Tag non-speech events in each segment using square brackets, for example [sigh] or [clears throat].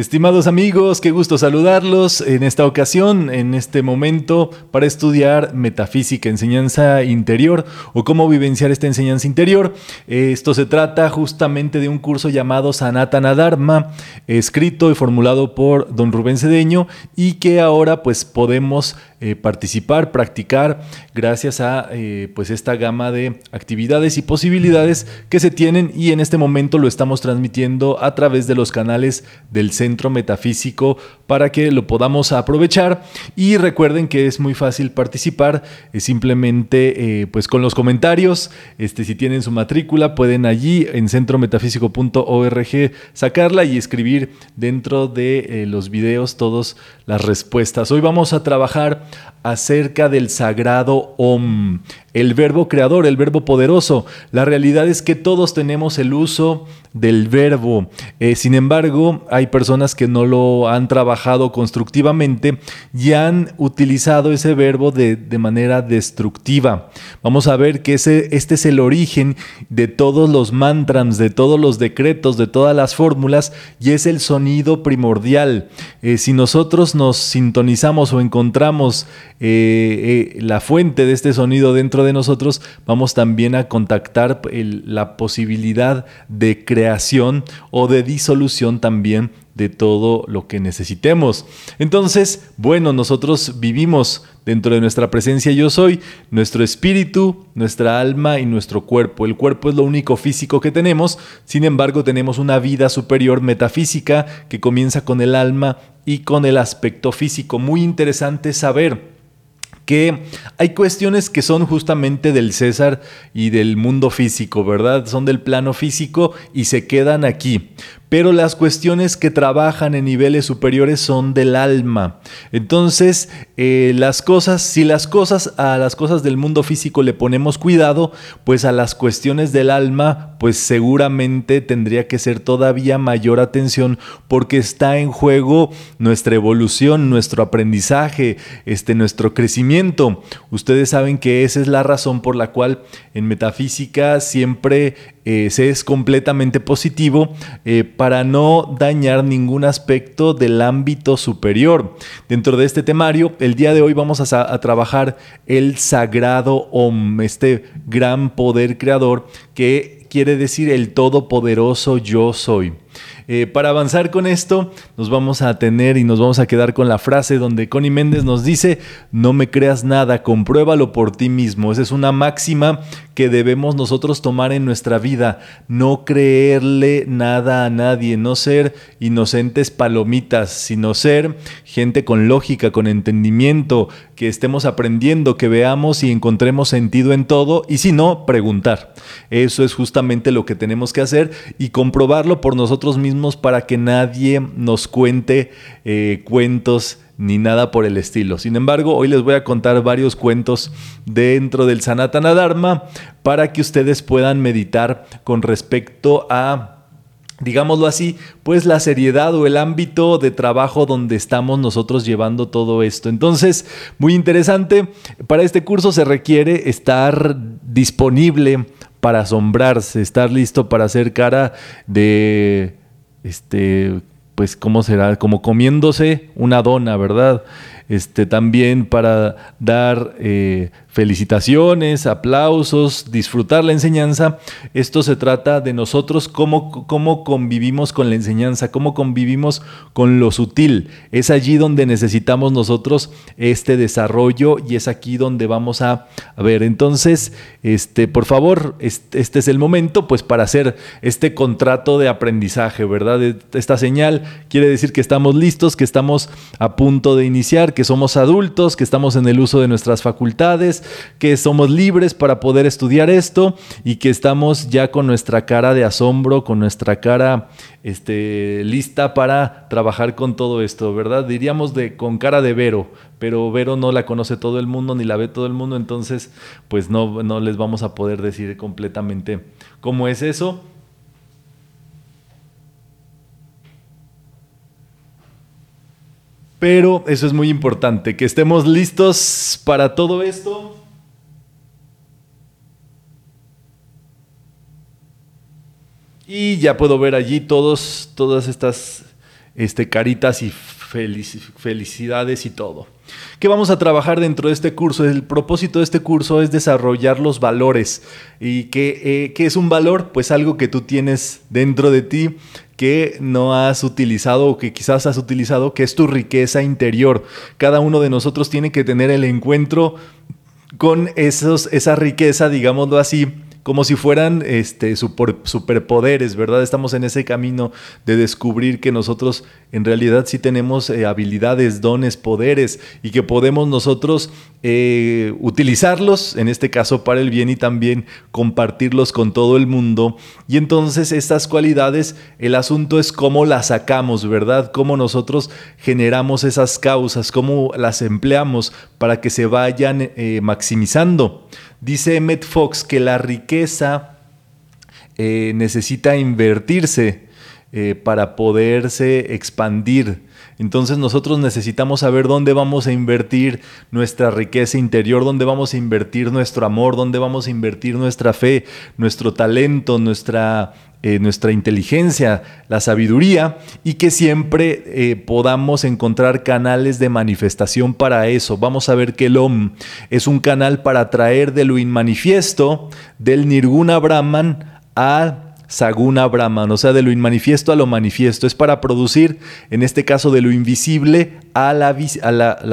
Estimados amigos, qué gusto saludarlos en esta ocasión, en este momento, para estudiar metafísica, enseñanza interior o cómo vivenciar esta enseñanza interior. Esto se trata justamente de un curso llamado Sanatana Dharma, escrito y formulado por don Rubén Cedeño y que ahora pues podemos eh, participar, practicar, gracias a eh, pues esta gama de actividades y posibilidades que se tienen y en este momento lo estamos transmitiendo a través de los canales del Centro Metafísico para que lo podamos aprovechar. Y recuerden que es muy fácil participar, simplemente pues con los comentarios, este, si tienen su matrícula pueden allí en centrometafísico.org sacarla y escribir dentro de los videos todas las respuestas. Hoy vamos a trabajar acerca del sagrado Om, el verbo creador, el verbo poderoso. La realidad es que todos tenemos el uso del verbo. Eh, sin embargo, hay personas que no lo han trabajado constructivamente y han utilizado ese verbo de, manera destructiva. Vamos a ver que este es el origen de todos los mantras, de todos los decretos, de todas las fórmulas y es el sonido primordial. Eh, si nosotros nos sintonizamos o encontramos eh, la fuente de este sonido dentro de nosotros, vamos también a contactar la posibilidad de creación o de disolución también de todo lo que necesitemos. Entonces, bueno, nosotros vivimos dentro de nuestra presencia yo soy, nuestro espíritu, nuestra alma y nuestro cuerpo. El cuerpo es lo único físico que tenemos, sin embargo tenemos una vida superior metafísica que comienza con el alma y con el aspecto físico. Muy interesante saber que hay cuestiones que son justamente del César y del mundo físico, ¿verdad? Son del plano físico y se quedan aquí pero las cuestiones que trabajan en niveles superiores son del alma. Entonces, eh, las cosas, si las cosas a las cosas del mundo físico le ponemos cuidado, pues a las cuestiones del alma, pues seguramente tendría que ser todavía mayor atención porque está en juego nuestra evolución, nuestro aprendizaje, este, nuestro crecimiento. Ustedes saben que esa es la razón por la cual en metafísica siempre eh, se es completamente positivo. Eh, para no dañar ningún aspecto del ámbito superior. Dentro de este temario, el día de hoy vamos a, trabajar el sagrado Om, este gran poder creador que quiere decir el todopoderoso yo soy. Eh, para avanzar con esto, nos vamos a tener y nos vamos a quedar con la frase donde Connie Méndez nos dice, no me creas nada, compruébalo por ti mismo. Esa es una máxima que debemos nosotros tomar en nuestra vida, no creerle nada a nadie, no ser inocentes palomitas, sino ser gente con lógica, con entendimiento, que estemos aprendiendo, que veamos y encontremos sentido en todo y si no, preguntar. Eso es justamente lo que tenemos que hacer y comprobarlo por nosotros mismos para que nadie nos cuente eh, cuentos ni nada por el estilo. Sin embargo, hoy les voy a contar varios cuentos dentro del Sanatana Dharma para que ustedes puedan meditar con respecto a digámoslo así, pues la seriedad o el ámbito de trabajo donde estamos nosotros llevando todo esto. Entonces, muy interesante, para este curso se requiere estar disponible para asombrarse, estar listo para hacer cara de este, pues, ¿cómo será? Como comiéndose una dona, ¿verdad? Este, también para dar eh, felicitaciones, aplausos, disfrutar la enseñanza. Esto se trata de nosotros, cómo, cómo convivimos con la enseñanza, cómo convivimos con lo sutil. Es allí donde necesitamos nosotros este desarrollo y es aquí donde vamos a, ver. Entonces, este, por favor, este, este, es el momento pues para hacer este contrato de aprendizaje, ¿verdad? Esta señal quiere decir que estamos listos, que estamos a punto de iniciar, que somos adultos, que estamos en el uso de nuestras facultades que somos libres para poder estudiar esto y que estamos ya con nuestra cara de asombro, con nuestra cara este, lista para trabajar con todo esto, ¿verdad? Diríamos de con cara de Vero, pero Vero no la conoce todo el mundo ni la ve todo el mundo, entonces pues no, no les vamos a poder decir completamente cómo es eso. Pero eso es muy importante, que estemos listos para todo esto. Y ya puedo ver allí todos, todas estas este, caritas y felicidades y todo. ¿Qué vamos a trabajar dentro de este curso? El propósito de este curso es desarrollar los valores. ¿Y qué, eh, es un valor? Pues algo que tú tienes dentro de ti que no has utilizado o que quizás has utilizado, que es tu riqueza interior. Cada uno de nosotros tiene que tener el encuentro con esos, esa riqueza, digámoslo así, como si fueran este, super, superpoderes, ¿verdad? Estamos en ese camino de descubrir que nosotros en realidad sí tenemos eh, habilidades, dones, poderes y que podemos nosotros eh, utilizarlos, en este caso para el bien y también compartirlos con todo el mundo. Y entonces estas cualidades, el asunto es cómo las sacamos, ¿verdad? Cómo nosotros generamos esas causas, cómo las empleamos para que se vayan eh, maximizando. Dice Emmett Fox que la riqueza eh, necesita invertirse eh, para poderse expandir. Entonces nosotros necesitamos saber dónde vamos a invertir nuestra riqueza interior, dónde vamos a invertir nuestro amor, dónde vamos a invertir nuestra fe, nuestro talento, nuestra eh, nuestra inteligencia, la sabiduría y que siempre eh, podamos encontrar canales de manifestación para eso. Vamos a ver que el OM es un canal para traer de lo inmanifiesto, del Nirguna Brahman a Saguna Brahman, o sea, de lo inmanifiesto a lo manifiesto. Es para producir, en este caso, de lo invisible a la,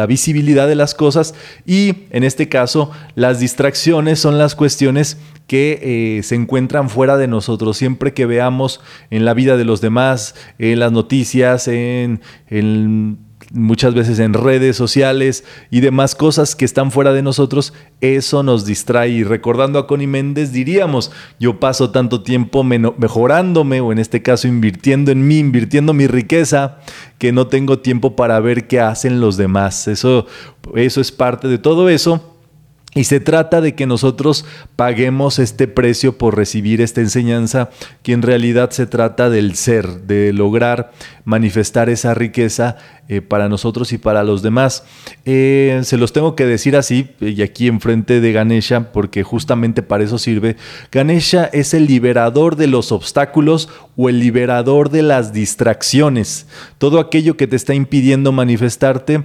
visibilidad de las cosas y, en este caso, las distracciones son las cuestiones que eh, se encuentran fuera de nosotros. Siempre que veamos en la vida de los demás, en las noticias, en, en muchas veces en redes sociales y demás cosas que están fuera de nosotros, eso nos distrae. Y recordando a Connie Méndez, diríamos, yo paso tanto tiempo mejorándome o en este caso invirtiendo en mí, invirtiendo mi riqueza, que no tengo tiempo para ver qué hacen los demás. Eso, eso es parte de todo eso. Y se trata de que nosotros paguemos este precio por recibir esta enseñanza, que en realidad se trata del ser, de lograr manifestar esa riqueza eh, para nosotros y para los demás. Eh, se los tengo que decir así, y aquí enfrente de Ganesha, porque justamente para eso sirve. Ganesha es el liberador de los obstáculos o el liberador de las distracciones. Todo aquello que te está impidiendo manifestarte,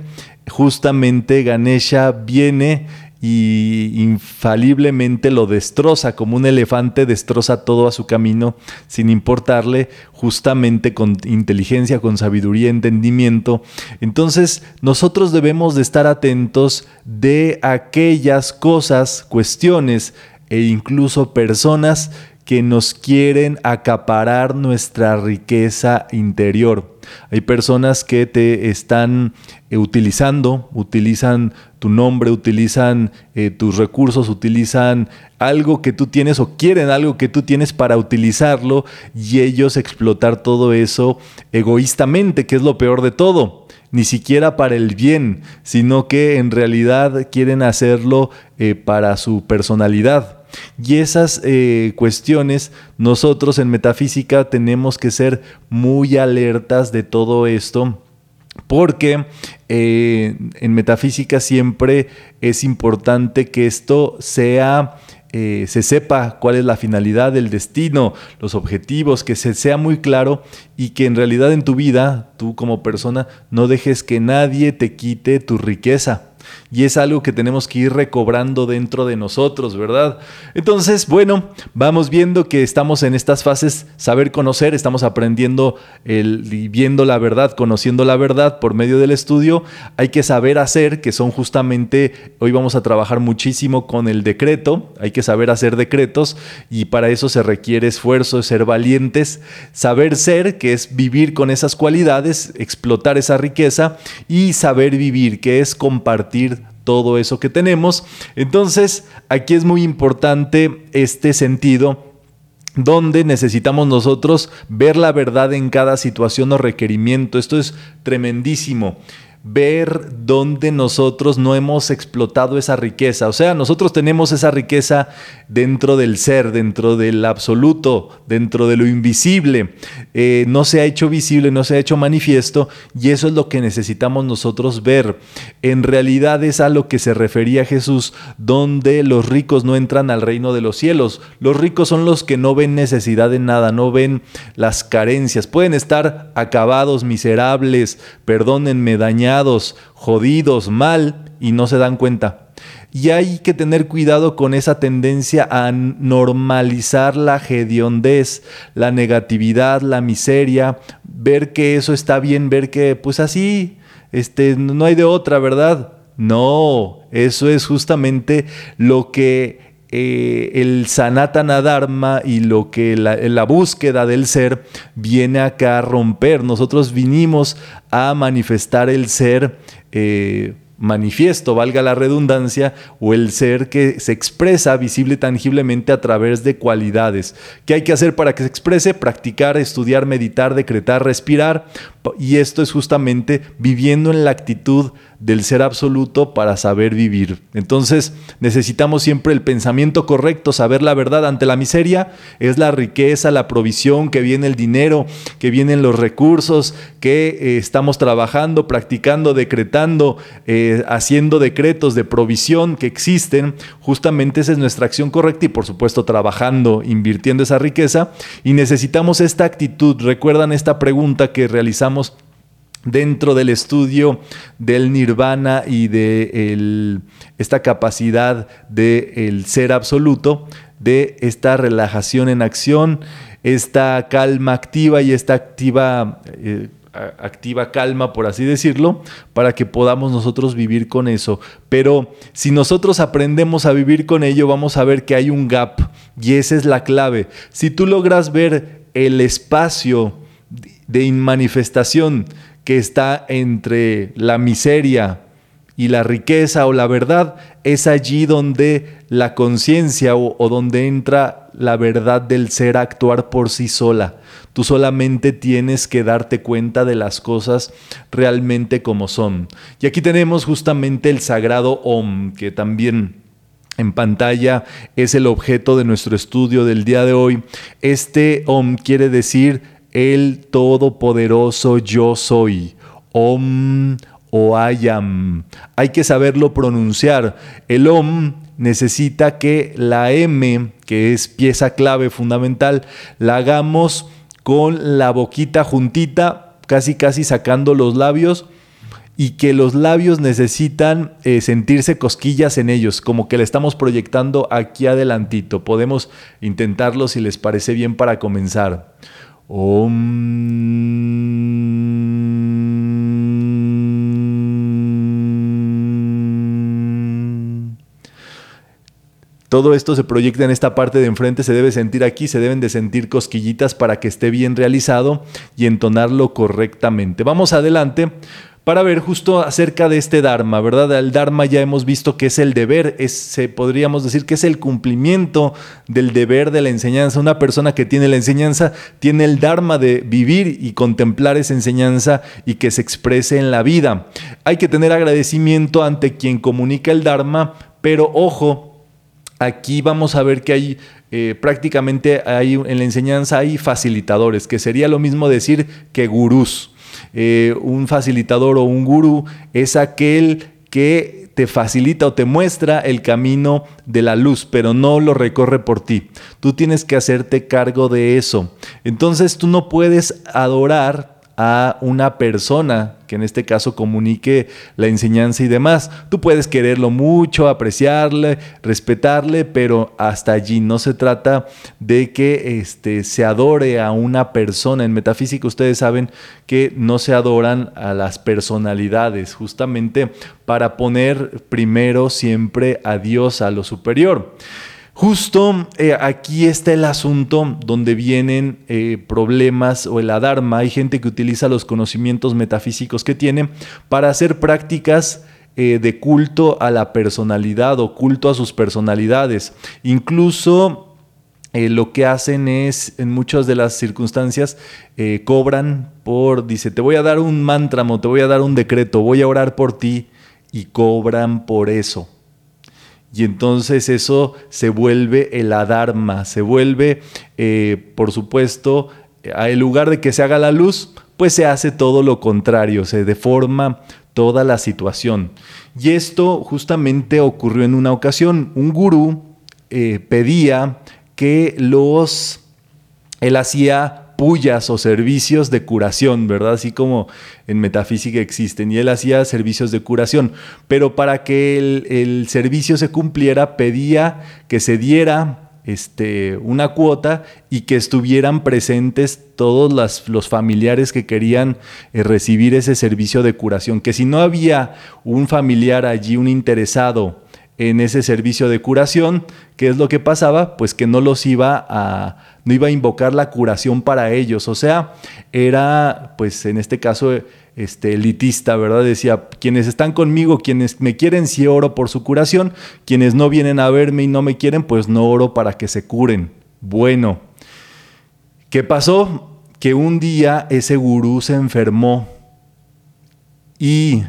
justamente Ganesha viene y infaliblemente lo destroza, como un elefante destroza todo a su camino sin importarle, justamente con inteligencia, con sabiduría, entendimiento. Entonces nosotros debemos de estar atentos de aquellas cosas, cuestiones e incluso personas que nos quieren acaparar nuestra riqueza interior. Hay personas que te están eh, utilizando, utilizan tu nombre, utilizan eh, tus recursos, utilizan algo que tú tienes o quieren algo que tú tienes para utilizarlo y ellos explotar todo eso egoístamente, que es lo peor de todo. Ni siquiera para el bien, sino que en realidad quieren hacerlo eh, para su personalidad. Y esas eh, cuestiones, nosotros en metafísica tenemos que ser muy alertas de todo esto. Porque eh, en metafísica siempre es importante que esto sea eh, se sepa cuál es la finalidad, el destino, los objetivos, que se sea muy claro y que en realidad en tu vida, tú como persona, no dejes que nadie te quite tu riqueza y es algo que tenemos que ir recobrando dentro de nosotros, ¿verdad? Entonces, bueno, vamos viendo que estamos en estas fases, saber conocer, estamos aprendiendo el, viendo la verdad, conociendo la verdad por medio del estudio, hay que saber hacer, que son justamente, hoy vamos a trabajar muchísimo con el decreto, hay que saber hacer decretos y para eso se requiere esfuerzo, ser valientes, saber ser, que es vivir con esas cualidades, explotar esa riqueza y saber vivir, que es compartir todo eso que tenemos. Entonces, aquí es muy importante este sentido donde necesitamos nosotros ver la verdad en cada situación o requerimiento. Esto es tremendísimo. Ver dónde nosotros no hemos explotado esa riqueza. O sea, nosotros tenemos esa riqueza dentro del ser, dentro del absoluto, dentro de lo invisible. Eh, no se ha hecho visible, no se ha hecho manifiesto y eso es lo que necesitamos nosotros ver. En realidad es a lo que se refería Jesús, donde los ricos no entran al reino de los cielos. Los ricos son los que no ven necesidad de nada, no ven las carencias. Pueden estar acabados, miserables, perdónenme, dañados jodidos, mal y no se dan cuenta. Y hay que tener cuidado con esa tendencia a normalizar la hediondez, la negatividad, la miseria, ver que eso está bien, ver que pues así, este, no hay de otra, ¿verdad? No, eso es justamente lo que eh, el Sanatana Dharma y lo que la, la, búsqueda del ser viene acá a romper. Nosotros vinimos a manifestar el ser eh, manifiesto, valga la redundancia, o el ser que se expresa visible tangiblemente a través de cualidades. ¿Qué hay que hacer para que se exprese? Practicar, estudiar, meditar, decretar, respirar. Y esto es justamente viviendo en la actitud del ser absoluto para saber vivir. Entonces necesitamos siempre el pensamiento correcto, saber la verdad ante la miseria, es la riqueza, la provisión, que viene el dinero, que vienen los recursos, que eh, estamos trabajando, practicando, decretando, eh, haciendo decretos de provisión que existen. Justamente esa es nuestra acción correcta y por supuesto trabajando, invirtiendo esa riqueza. Y necesitamos esta actitud. Recuerdan esta pregunta que realizamos dentro del estudio del nirvana y de esta capacidad del ser absoluto, de esta relajación en acción, esta calma activa y esta activa, eh, activa calma, por así decirlo, para que podamos nosotros vivir con eso. Pero si nosotros aprendemos a vivir con ello, vamos a ver que hay un gap y esa es la clave. Si tú logras ver el espacio de inmanifestación que está entre la miseria y la riqueza o la verdad, es allí donde la conciencia o, donde entra la verdad del ser a actuar por sí sola. Tú solamente tienes que darte cuenta de las cosas realmente como son. Y aquí tenemos justamente el sagrado Om, que también en pantalla es el objeto de nuestro estudio del día de hoy. Este Om quiere decir el todopoderoso yo soy. Om o ayam. Hay que saberlo pronunciar. El om necesita que la M, que es pieza clave fundamental, la hagamos con la boquita juntita, casi casi sacando los labios y que los labios necesitan eh, sentirse cosquillas en ellos, como que le estamos proyectando aquí adelantito. Podemos intentarlo si les parece bien para comenzar. Todo esto se proyecta en esta parte de enfrente, se debe sentir aquí, se deben de sentir cosquillitas para que esté bien realizado y entonarlo correctamente. Vamos adelante para ver justo acerca de este Dharma, ¿verdad? El Dharma ya hemos visto que es el deber, es, podríamos decir que es el cumplimiento del deber de la enseñanza. Una persona que tiene la enseñanza tiene el Dharma de vivir y contemplar esa enseñanza y que se exprese en la vida. Hay que tener agradecimiento ante quien comunica el Dharma, pero ojo, aquí vamos a ver que hay eh, prácticamente hay, en la enseñanza hay facilitadores, que sería lo mismo decir que gurús. Eh, un facilitador o un gurú es aquel que te facilita o te muestra el camino de la luz, pero no lo recorre por ti. Tú tienes que hacerte cargo de eso. Entonces tú no puedes adorar a una persona que en este caso comunique la enseñanza y demás. Tú puedes quererlo mucho, apreciarle, respetarle, pero hasta allí no se trata de que este, se adore a una persona. En metafísica ustedes saben que no se adoran a las personalidades, justamente para poner primero siempre a Dios, a lo superior. Justo eh, aquí está el asunto donde vienen eh, problemas o el adharma. Hay gente que utiliza los conocimientos metafísicos que tiene para hacer prácticas eh, de culto a la personalidad o culto a sus personalidades. Incluso lo que hacen es, en muchas de las circunstancias, cobran por, dice, te voy a dar un mantra o te voy a dar un decreto, voy a orar por ti, y cobran por eso. Y entonces eso se vuelve el adharma, se vuelve, eh, por supuesto, en lugar de que se haga la luz, pues se hace todo lo contrario, se deforma toda la situación. Y esto justamente ocurrió en una ocasión. Un gurú pedía que los, él hacía pullas o servicios de curación, ¿verdad? Así como en metafísica existen. Y él hacía servicios de curación. Pero para que el, servicio se cumpliera, pedía que se diera este, una cuota y que estuvieran presentes todos los familiares que querían eh, recibir ese servicio de curación. Que si no había un familiar allí, un interesado, en ese servicio de curación, ¿qué es lo que pasaba? Pues que no los iba a, no iba a invocar la curación para ellos, o sea, era, pues en este caso, este, elitista, ¿verdad? Decía, quienes están conmigo, quienes me quieren, sí oro por su curación, quienes no vienen a verme y no me quieren, pues no oro para que se curen. Bueno, ¿qué pasó? Que un día ese gurú se enfermó y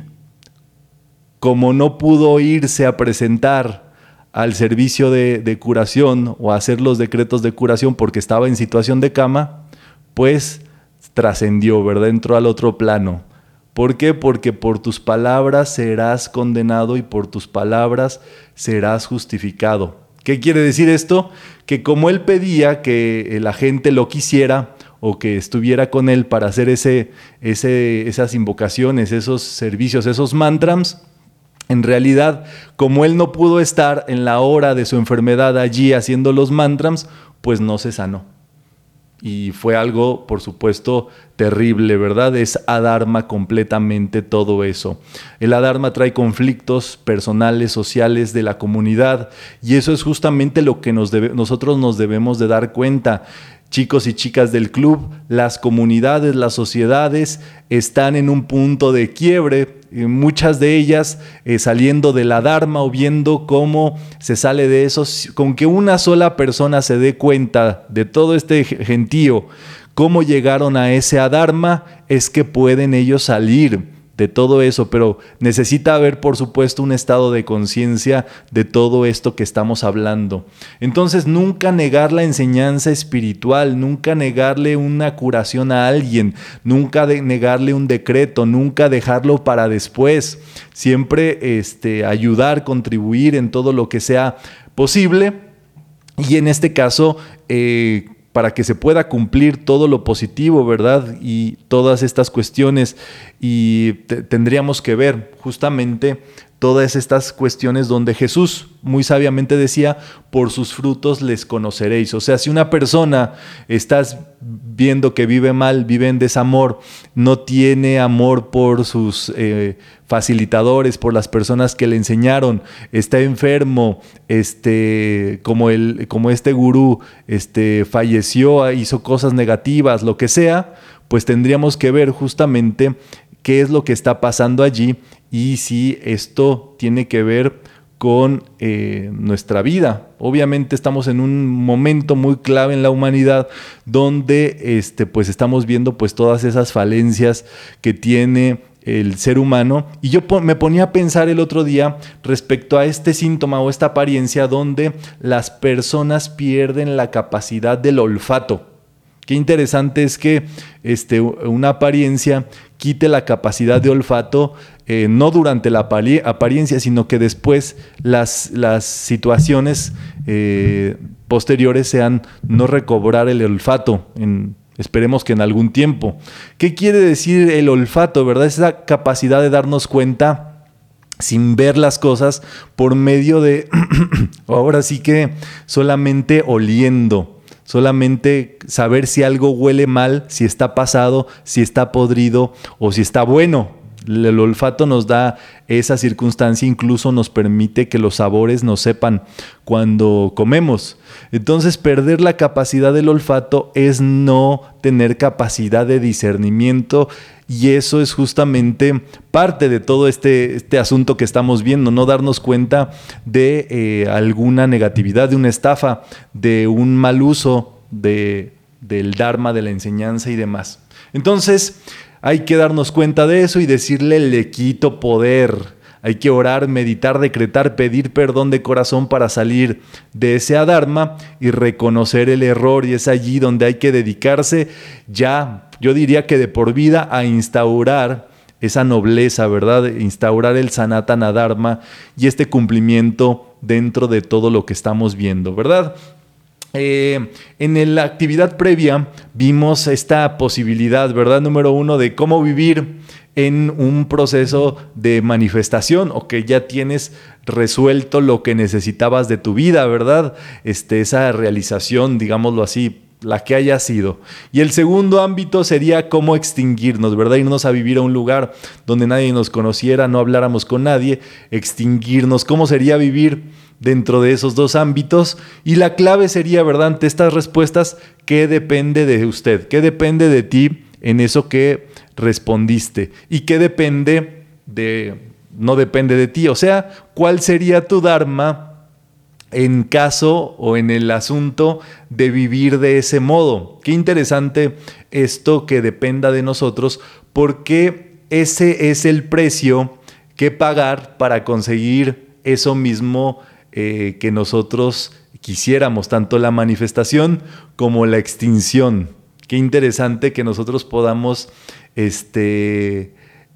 como no pudo irse a presentar al servicio de, curación o a hacer los decretos de curación porque estaba en situación de cama, pues trascendió, ¿verdad? Entró al otro plano. ¿Por qué? Porque por tus palabras serás condenado y por tus palabras serás justificado. ¿Qué quiere decir esto? Que como él pedía que la gente lo quisiera o que estuviera con él para hacer ese, ese, esas invocaciones, esos servicios, esos mantras, en realidad, como él no pudo estar en la hora de su enfermedad allí haciendo los mantras, pues no se sanó. Y fue algo, por supuesto, terrible, ¿verdad? Es Adharma completamente todo eso. El Adharma trae conflictos personales, sociales de la comunidad y eso es justamente lo que nosotros nos debemos de dar cuenta chicos y chicas del club, las comunidades, las sociedades están en un punto de quiebre, muchas de ellas eh, saliendo de la o viendo cómo se sale de eso, con que una sola persona se dé cuenta de todo este gentío, cómo llegaron a ese Adharma, es que pueden ellos salir de todo eso, pero necesita haber, por supuesto, un estado de conciencia de todo esto que estamos hablando. Entonces, nunca negar la enseñanza espiritual, nunca negarle una curación a alguien, nunca negarle un decreto, nunca dejarlo para después. Siempre este, ayudar, contribuir en todo lo que sea posible. Y en este caso, eh, para que se pueda cumplir todo lo positivo, ¿verdad? Y todas estas cuestiones. Y tendríamos que ver justamente todas estas cuestiones donde Jesús muy sabiamente decía, por sus frutos les conoceréis. O sea, si una persona estás viendo que vive mal, vive en desamor, no tiene amor por sus eh, facilitadores, por las personas que le enseñaron, está enfermo, este, como, el, como este gurú este, falleció, hizo cosas negativas, lo que sea, pues tendríamos que ver justamente qué es lo que está pasando allí y si esto tiene que ver con eh, nuestra vida. Obviamente estamos en un momento muy clave en la humanidad donde este, pues estamos viendo pues todas esas falencias que tiene el ser humano. Y yo me ponía a pensar el otro día respecto a este síntoma o esta apariencia donde las personas pierden la capacidad del olfato. Qué interesante es que este, una apariencia quite la capacidad de olfato, eh, no durante la apariencia, sino que después las, las situaciones eh, posteriores sean no recobrar el olfato. Esperemos que en algún tiempo. ¿Qué quiere decir el olfato? ¿Verdad? Esa capacidad de darnos cuenta sin ver las cosas por medio de, [clears throat] ahora sí que solamente oliendo solamente saber si algo huele mal, si está pasado, si está podrido o si está bueno. El olfato nos da esa circunstancia, incluso nos permite que los sabores nos sepan cuando comemos. Entonces, perder la capacidad del olfato es no tener capacidad de discernimiento y eso es justamente parte de todo este, este asunto que estamos viendo, no darnos cuenta de eh, alguna negatividad, de una estafa, de un mal uso de, del Dharma, de la enseñanza y demás. Entonces, hay que darnos cuenta de eso y decirle, le quito poder. Hay que orar, meditar, decretar, pedir perdón de corazón para salir de ese adharma y reconocer el error. Y es allí donde hay que dedicarse ya, yo diría que de por vida, a instaurar esa nobleza, ¿verdad? Instaurar el sanatana dharma y este cumplimiento dentro de todo lo que estamos viendo, ¿verdad? Eh, en la actividad previa vimos esta posibilidad, ¿verdad? Número uno, de cómo vivir en un proceso de manifestación o que ya tienes resuelto lo que necesitabas de tu vida, ¿verdad? Este, esa realización, digámoslo así, la que haya sido. Y el segundo ámbito sería cómo extinguirnos, ¿verdad? Irnos a vivir a un lugar donde nadie nos conociera, no habláramos con nadie, extinguirnos. ¿Cómo sería vivir? Dentro de esos dos ámbitos. Y la clave sería, ¿verdad? Ante estas respuestas, ¿qué depende de usted? ¿Qué depende de ti en eso que respondiste? ¿Y qué depende de, no depende de ti? O sea, ¿cuál sería tu Dharma? en caso o en el asunto de vivir de ese modo. Qué interesante esto que dependa de nosotros, porque ese es el precio que pagar para conseguir eso mismo eh, que nosotros quisiéramos, tanto la manifestación como la extinción. Qué interesante que nosotros podamos este,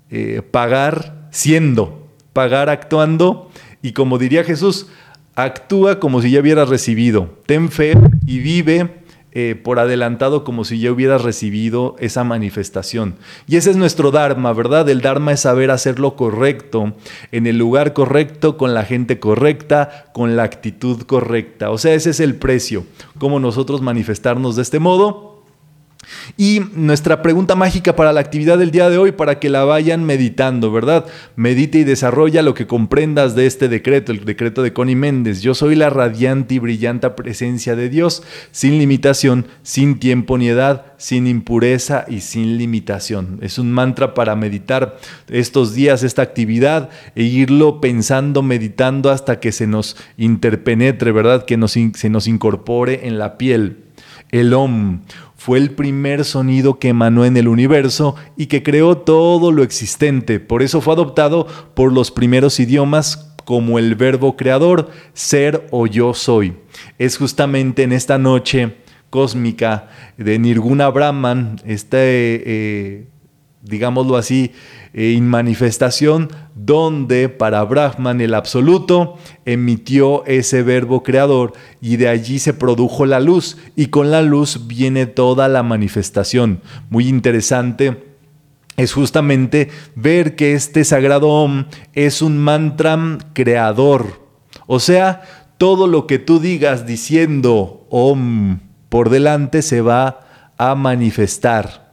eh, pagar siendo, pagar actuando y como diría Jesús, actúa como si ya hubieras recibido, ten fe y vive eh, por adelantado como si ya hubieras recibido esa manifestación. Y ese es nuestro Dharma, ¿verdad? El Dharma es saber hacer lo correcto, en el lugar correcto, con la gente correcta, con la actitud correcta. O sea, ese es el precio, cómo nosotros manifestarnos de este modo y nuestra pregunta mágica para la actividad del día de hoy, para que la vayan meditando, ¿verdad? Medite y desarrolla lo que comprendas de este decreto, el decreto de Connie Méndez. Yo soy la radiante y brillante presencia de Dios, sin limitación, sin tiempo ni edad, sin impureza y sin limitación. Es un mantra para meditar estos días, esta actividad, e irlo pensando, meditando hasta que se nos interpenetre, ¿verdad? Que se nos incorpore en la piel. El OM fue el primer sonido que emanó en el universo y que creó todo lo existente. Por eso fue adoptado por los primeros idiomas como el verbo creador, ser o yo soy. Es justamente en esta noche cósmica de Nirguna Brahman, este, eh, digámoslo así, en manifestación donde para Brahman el absoluto emitió ese verbo creador y de allí se produjo la luz y con la luz viene toda la manifestación. Muy interesante es justamente ver que este sagrado Om es un mantra creador. O sea, todo lo que tú digas diciendo Om por delante se va a manifestar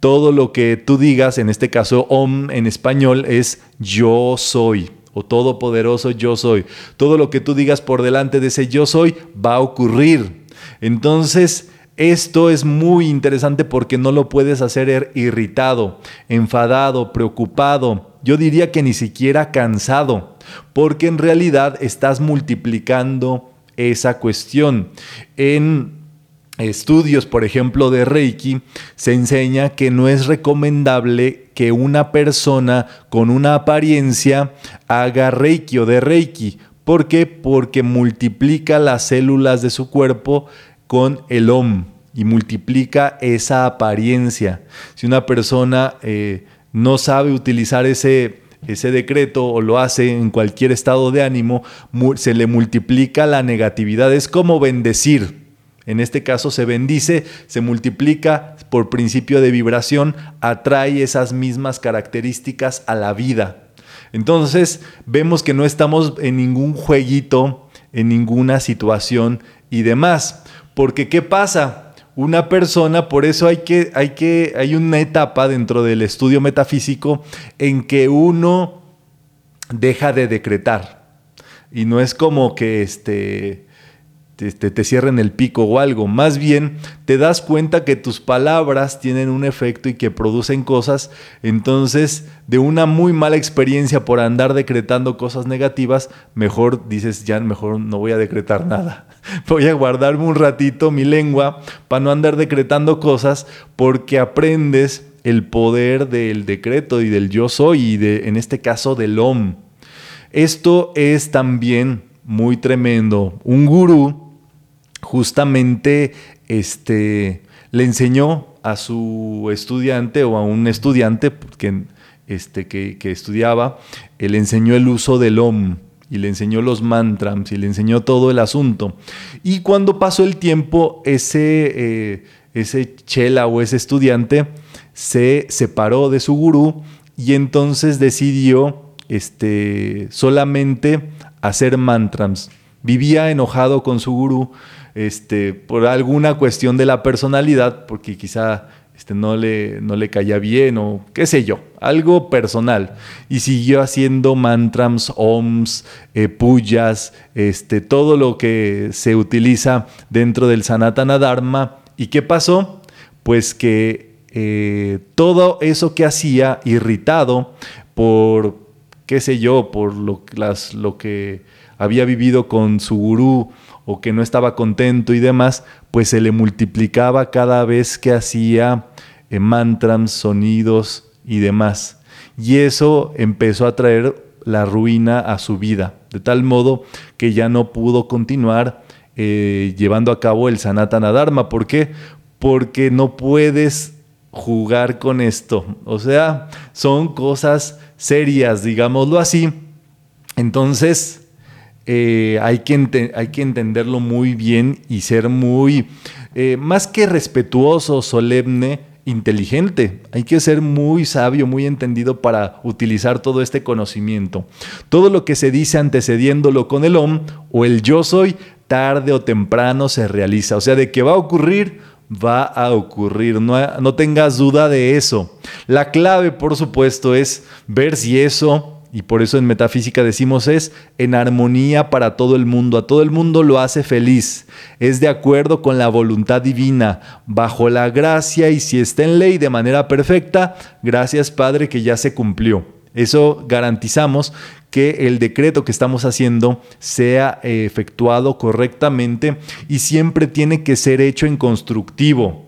todo lo que tú digas, en este caso Om en español, es yo soy o todopoderoso yo soy. Todo lo que tú digas por delante de ese yo soy va a ocurrir. Entonces, esto es muy interesante porque no lo puedes hacer er, irritado, enfadado, preocupado. Yo diría que ni siquiera cansado, porque en realidad estás multiplicando esa cuestión. En estudios, por ejemplo, de Reiki, se enseña que no es recomendable que una persona con una apariencia haga Reiki o de Reiki. ¿Por qué? Porque multiplica las células de su cuerpo con el OM y multiplica esa apariencia. Si una persona eh, no sabe utilizar ese, ese decreto o lo hace en cualquier estado de ánimo, se le multiplica la negatividad. Es como bendecir. En este caso se bendice, se multiplica por principio de vibración, atrae esas mismas características a la vida. Entonces vemos que no estamos en ningún jueguito, en ninguna situación y demás. Porque ¿qué pasa? una persona, por eso hay que, hay que, hay una etapa dentro del estudio metafísico en que uno deja de decretar. Y no es como que este, te, te, cierren el pico o algo. Más bien te das cuenta que tus palabras tienen un efecto y que producen cosas. Entonces, de una muy mala experiencia por andar decretando cosas negativas, mejor dices, ya mejor no voy a decretar nada. [laughs] Voy a guardarme un ratito mi lengua para no andar decretando cosas porque aprendes el poder del decreto y del yo soy y de, en este caso del OM. Esto es también muy tremendo. Un gurú justamente este, le enseñó a su estudiante o a un estudiante que, este, que, estudiaba, le enseñó el uso del OM y le enseñó los mantras y le enseñó todo el asunto. Y cuando pasó el tiempo, ese, eh, ese chela o ese estudiante se separó de su gurú y entonces decidió este, solamente hacer mantras. Vivía enojado con su gurú este, por alguna cuestión de la personalidad, porque quizá este, no, le, no le caía bien o qué sé yo, algo personal. Y siguió haciendo mantras, oms, eh, puyas, este, todo lo que se utiliza dentro del Sanatana Dharma. ¿Y qué pasó? Pues que eh, todo eso que hacía, irritado por, qué sé yo, por lo, las, lo que había vivido con su gurú, o que no estaba contento y demás, pues se le multiplicaba cada vez que hacía eh, mantras, sonidos y demás. Y eso empezó a traer la ruina a su vida, de tal modo que ya no pudo continuar eh, llevando a cabo el Sanatana Dharma. ¿Por qué? Porque no puedes jugar con esto. O sea, son cosas serias, digámoslo así. Entonces, eh, hay, que hay, que entenderlo muy bien y ser muy, eh, más que respetuoso, solemne, inteligente. Hay que ser muy sabio, muy entendido para utilizar todo este conocimiento. Todo lo que se dice antecediéndolo con el OM o el yo soy, tarde o temprano se realiza. O sea, de que va a ocurrir, va a ocurrir. No, no tengas duda de eso. La clave, por supuesto, es ver si eso y por eso en metafísica decimos es en armonía para todo el mundo, a todo el mundo lo hace feliz, es de acuerdo con la voluntad divina, bajo la gracia y si está en ley de manera perfecta, gracias Padre que ya se cumplió. Eso garantizamos que el decreto que estamos haciendo sea eh, efectuado correctamente y siempre tiene que ser hecho en constructivo.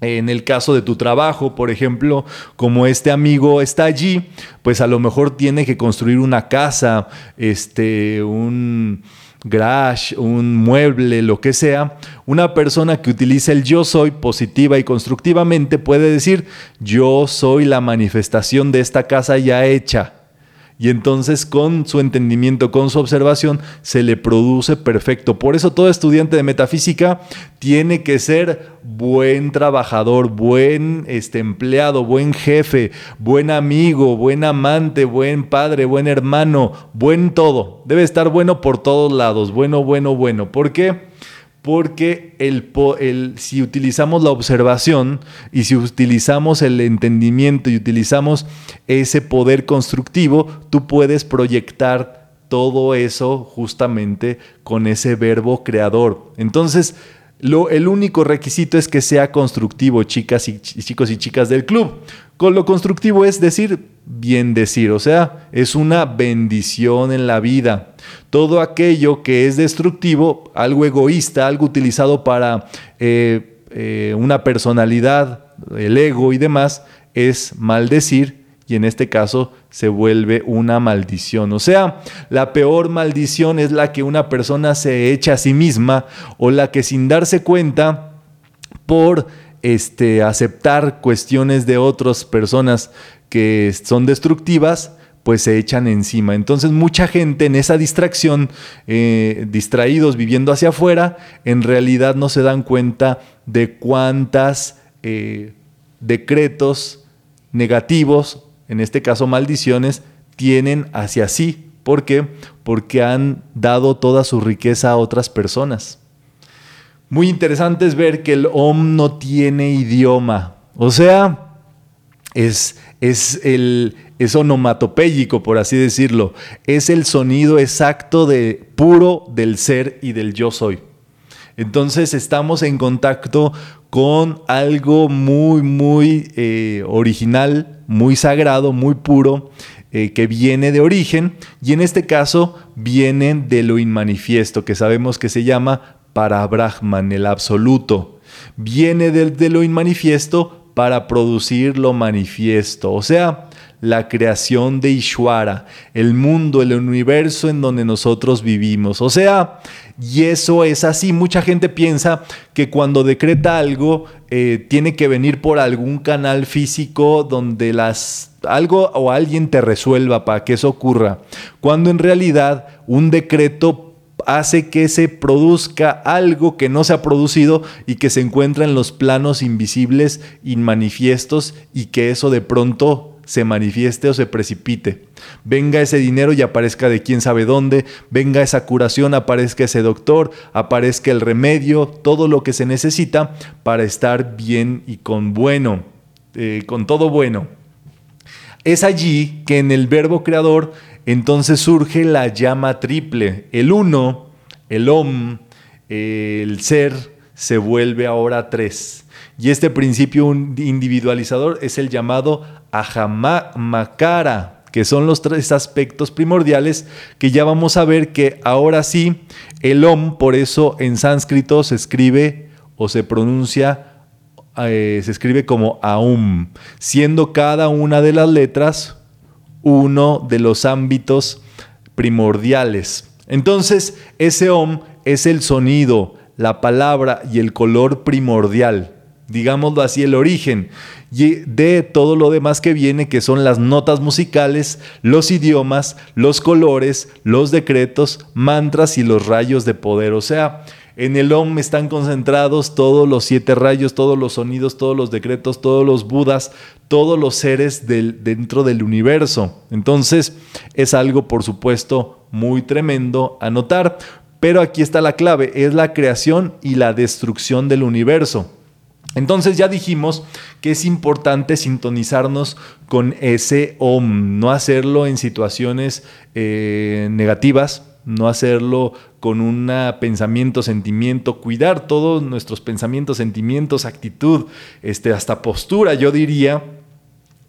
En el caso de tu trabajo, por ejemplo, como este amigo está allí, pues a lo mejor tiene que construir una casa, este, un garage, un mueble, lo que sea. Una persona que utiliza el yo soy positiva y constructivamente puede decir, yo soy la manifestación de esta casa ya hecha y entonces con su entendimiento, con su observación, se le produce perfecto. Por eso todo estudiante de metafísica tiene que ser buen trabajador, buen este, empleado, buen jefe, buen amigo, buen amante, buen padre, buen hermano, buen todo. Debe estar bueno por todos lados, bueno, bueno, bueno. ¿Por qué? Porque el, si utilizamos la observación y si utilizamos el entendimiento y utilizamos ese poder constructivo, tú puedes proyectar todo eso justamente con ese verbo creador. Entonces, lo, el único requisito es que sea constructivo, chicas y chicos y chicas del club. Con lo constructivo es decir, bien decir, o sea, es una bendición en la vida. Todo aquello que es destructivo, algo egoísta, algo utilizado para eh, eh, una personalidad, el ego y demás, es maldecir y en este caso se vuelve una maldición. O sea, la peor maldición es la que una persona se echa a sí misma o la que sin darse cuenta por este, aceptar cuestiones de otras personas que son destructivas, pues se echan encima. Entonces mucha gente en esa distracción, eh, distraídos viviendo hacia afuera, en realidad no se dan cuenta de cuántas eh, decretos negativos, en este caso maldiciones, tienen hacia sí. ¿Por qué? Porque han dado toda su riqueza a otras personas. muy interesante es ver que el Om no tiene idioma. O sea, es, es el es por así decirlo. Es el sonido exacto de puro del ser y del yo soy. Entonces estamos en contacto con algo muy, muy eh, original, muy sagrado, muy puro, eh, que viene de origen y en este caso viene de lo inmanifiesto, que sabemos que se llama para Brahman, el absoluto. Viene de lo inmanifiesto para producir lo manifiesto, o sea, la creación de Ishwara, el mundo, el universo en donde nosotros vivimos. O sea, y eso es así. Mucha gente piensa que cuando decreta algo eh, tiene que venir por algún canal físico donde las algo o alguien te resuelva para que eso ocurra. Cuando en realidad un decreto hace que se produzca algo que no se ha producido y que se encuentra en los planos invisibles, inmanifiestos y que eso de pronto se manifieste o se precipite. Venga ese dinero y aparezca de quién sabe dónde, venga esa curación, aparezca ese doctor, aparezca el remedio, todo lo que se necesita para estar bien y con bueno, eh, con todo bueno. Es allí que en el verbo creador entonces surge la llama triple, el uno, el om, el ser, se vuelve ahora tres. Y este principio individualizador es el llamado Ahamakara, que son los tres aspectos primordiales que ya vamos a ver que ahora sí, el Om, por eso en sánscrito se escribe o se pronuncia, eh, se escribe como Aum, siendo cada una de las letras uno de los ámbitos primordiales. Entonces, ese Om es el sonido, la palabra y el color primordial digámoslo así, el origen de todo lo demás que viene, que son las notas musicales, los idiomas, los colores, los decretos, mantras y los rayos de poder. O sea, en el OM están concentrados todos los siete rayos, todos los sonidos, todos los decretos, todos los budas, todos los seres del, dentro del universo. Entonces, es algo, por supuesto, muy tremendo a notar. Pero aquí está la clave, es la creación y la destrucción del universo. Entonces ya dijimos que es importante sintonizarnos con ese OM, no hacerlo en situaciones eh, negativas, no hacerlo con un pensamiento, sentimiento, cuidar todos nuestros pensamientos, sentimientos, actitud, este, hasta postura, yo diría,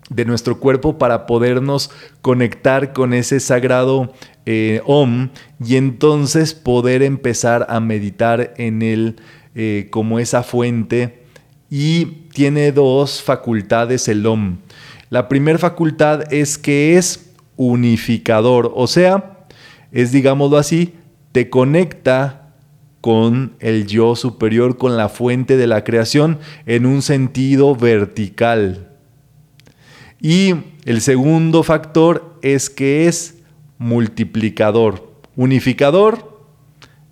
de nuestro cuerpo para podernos conectar con ese sagrado eh, OM y entonces poder empezar a meditar en él eh, como esa fuente y tiene dos facultades el OM. La primera facultad es que es unificador, o sea, es digámoslo así, te conecta con el yo superior, con la fuente de la creación en un sentido vertical. Y el segundo factor es que es multiplicador, unificador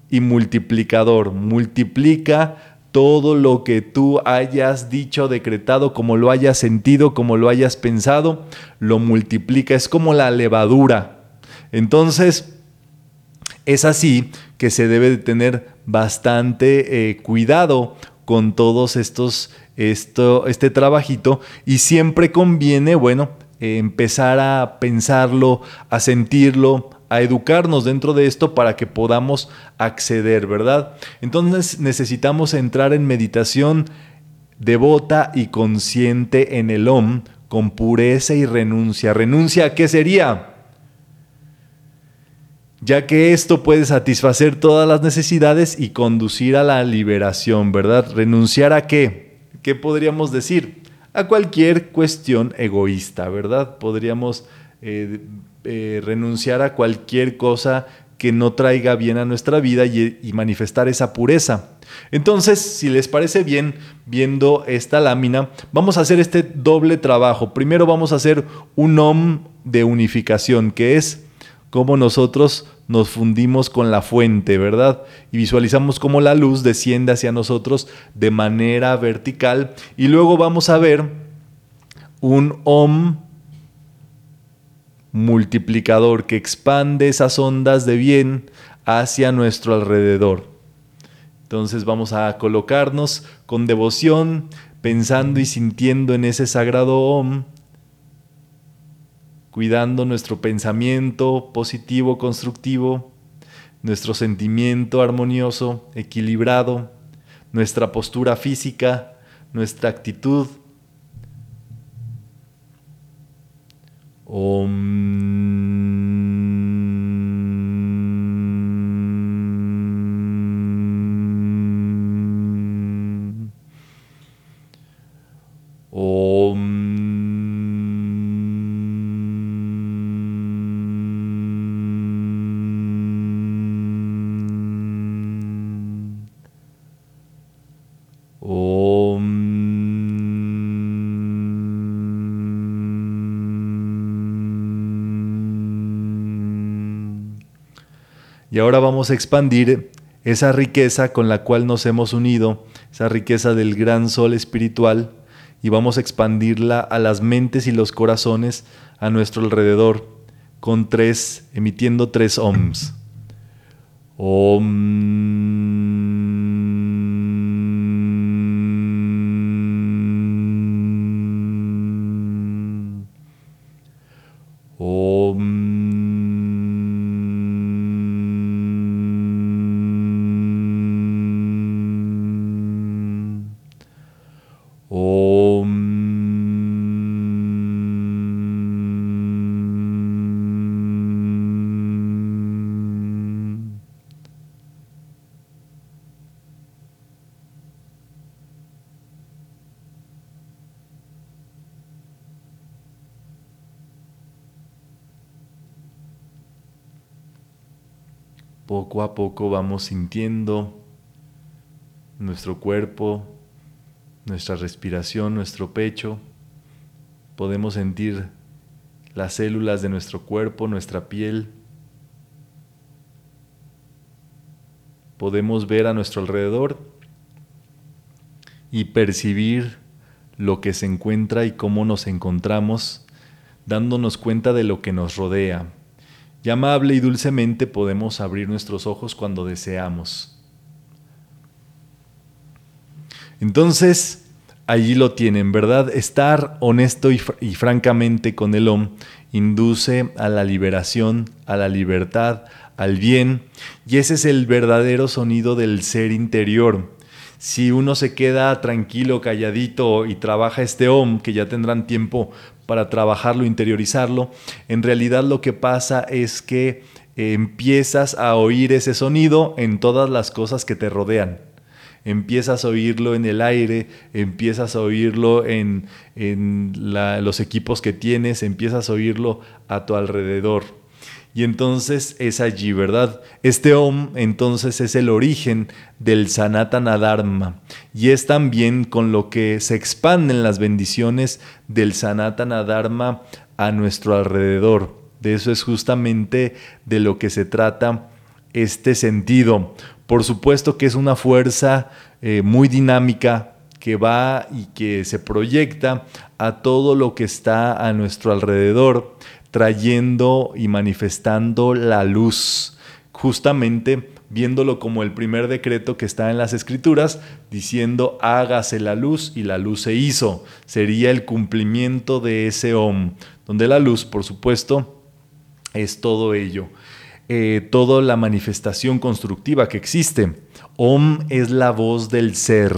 y multiplicador. Multiplica todo lo que tú hayas dicho, decretado, como lo hayas sentido, como lo hayas pensado, lo multiplica. Es como la levadura. Entonces, es así que se debe de tener bastante eh, cuidado con todos estos, esto, este trabajito y siempre conviene, bueno, empezar a pensarlo, a sentirlo, a educarnos dentro de esto para que podamos acceder, ¿verdad? Entonces necesitamos entrar en meditación devota y consciente en el OM con pureza y renuncia. ¿Renuncia a qué sería? Ya que esto puede satisfacer todas las necesidades y conducir a la liberación, ¿verdad? ¿Renunciar a qué? ¿Qué podríamos decir? A cualquier cuestión egoísta, ¿verdad? Podríamos eh, eh, renunciar a cualquier cosa que no traiga bien a nuestra vida y, manifestar esa pureza. Entonces, si les parece bien, viendo esta lámina, vamos a hacer este doble trabajo. Primero vamos a hacer un OM de unificación, que es cómo nosotros nos fundimos con la fuente, ¿verdad? Y visualizamos cómo la luz desciende hacia nosotros de manera vertical. Y luego vamos a ver un OM multiplicador que expande esas ondas de bien hacia nuestro alrededor. Entonces vamos a colocarnos con devoción, pensando y sintiendo en ese sagrado Om, cuidando nuestro pensamiento positivo, constructivo, nuestro sentimiento armonioso, equilibrado, nuestra postura física, nuestra actitud. Om. Y ahora vamos a expandir esa riqueza con la cual nos hemos unido, esa riqueza del gran sol espiritual, y vamos a expandirla a las mentes y los corazones a nuestro alrededor, con tres, emitiendo tres ohms. Om. Poco a poco vamos sintiendo nuestro cuerpo, nuestra respiración, nuestro pecho. Podemos sentir las células de nuestro cuerpo, nuestra piel. Podemos ver a nuestro alrededor y percibir lo que se encuentra y cómo nos encontramos, dándonos cuenta de lo que nos rodea. Y amable y dulcemente podemos abrir nuestros ojos cuando deseamos. Entonces, allí lo tienen, ¿verdad? Estar honesto y, francamente con el OM induce a la liberación, a la libertad, al bien, y ese es el verdadero sonido del ser interior. Si uno se queda tranquilo, calladito y trabaja este OM, que ya tendrán tiempo para trabajarlo, interiorizarlo, en realidad lo que pasa es que eh, empiezas a oír ese sonido en todas las cosas que te rodean. Empiezas a oírlo en el aire, empiezas a oírlo en, los equipos que tienes, empiezas a oírlo a tu alrededor. Y entonces es allí, ¿verdad? Este Om entonces es el origen del Sanatana Dharma y es también con lo que se expanden las bendiciones del Sanatana Dharma a nuestro alrededor. De eso es justamente de lo que se trata este sentido. Por supuesto que es una fuerza eh, muy dinámica que va y que se proyecta a todo lo que está a nuestro alrededor trayendo y manifestando la luz, justamente viéndolo como el primer decreto que está en las escrituras, diciendo hágase la luz y la luz se hizo. Sería el cumplimiento de ese Om, donde la luz, por supuesto, es todo ello. Eh, toda la manifestación constructiva que existe. Om es la voz del ser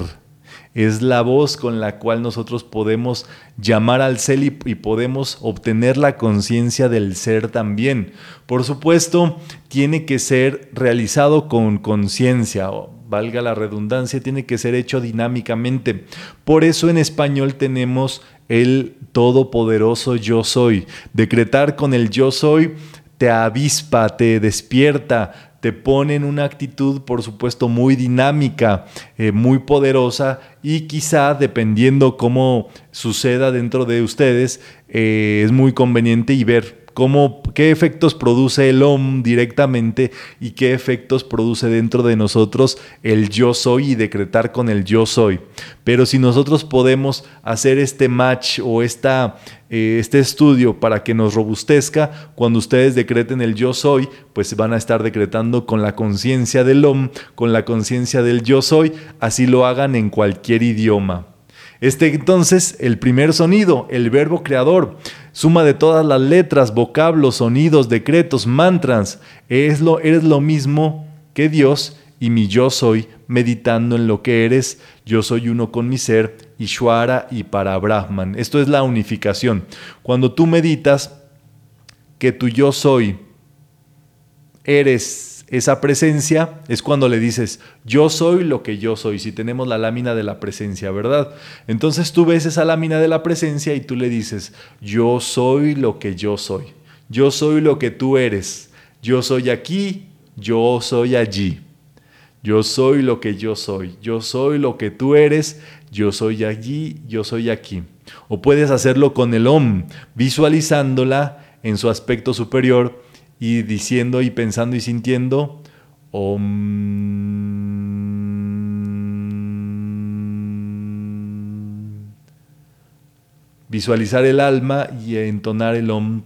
es la voz con la cual nosotros podemos llamar al ser y, podemos obtener la conciencia del ser también. Por supuesto, tiene que ser realizado con conciencia, valga la redundancia, tiene que ser hecho dinámicamente. Por eso en español tenemos el todopoderoso yo soy. Decretar con el yo soy te avispa, te despierta, te pone en una actitud, por supuesto, muy dinámica, eh, muy poderosa y quizá, dependiendo cómo suceda dentro de ustedes, eh, es muy conveniente y ver qué efectos produce el OM directamente y qué efectos produce dentro de nosotros el yo soy y decretar con el yo soy. Pero si nosotros podemos hacer este match o esta, eh, este estudio para que nos robustezca, cuando ustedes decreten el yo soy, pues van a estar decretando con la conciencia del OM, con la conciencia del yo soy, así lo hagan en cualquier idioma. Este entonces, el primer sonido, el verbo creador, suma de todas las letras, vocablos, sonidos, decretos, mantras, es lo, eres lo mismo que Dios y mi yo soy, meditando en lo que eres, yo soy uno con mi ser, Ishwara y para Brahman. Esto es la unificación. Cuando tú meditas que tu yo soy, eres esa presencia es cuando le dices, yo soy lo que yo soy, si tenemos la lámina de la presencia, ¿verdad? Entonces tú ves esa lámina de la presencia y tú le dices, yo soy lo que yo soy, yo soy lo que tú eres, yo soy aquí, yo soy allí, yo soy lo que yo soy, yo soy lo que tú eres, yo soy allí, yo soy aquí. O puedes hacerlo con el OM, visualizándola en su aspecto superior y diciendo y pensando y sintiendo Visualizar el alma y entonar el om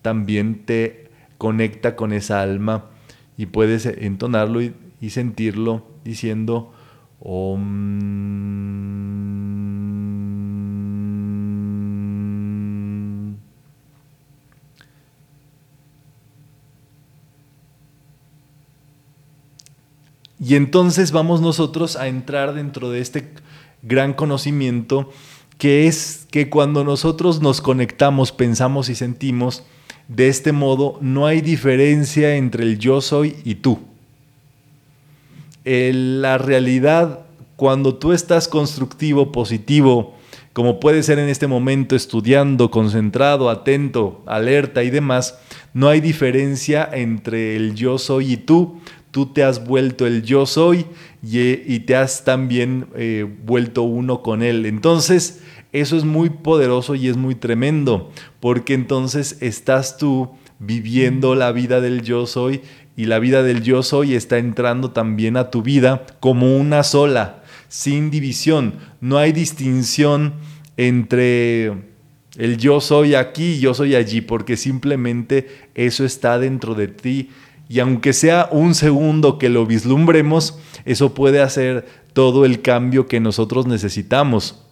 también te conecta con esa alma y puedes entonarlo y, y sentirlo diciendo om. Y entonces vamos nosotros a entrar dentro de este gran conocimiento que es que cuando nosotros nos conectamos, pensamos y sentimos, de este modo no hay diferencia entre el yo soy y tú. la realidad, cuando tú estás constructivo, positivo, como puede ser en este momento, estudiando, concentrado, atento, alerta y demás, no hay diferencia entre el yo soy y tú, tú te has vuelto el yo soy y, te has también eh, vuelto uno con él. Entonces, eso es muy poderoso y es muy tremendo, porque entonces estás tú viviendo la vida del yo soy y la vida del yo soy está entrando también a tu vida como una sola, sin división. No hay distinción entre el yo soy aquí y yo soy allí, porque simplemente eso está dentro de ti y aunque sea un segundo que lo vislumbremos, eso puede hacer todo el cambio que nosotros necesitamos.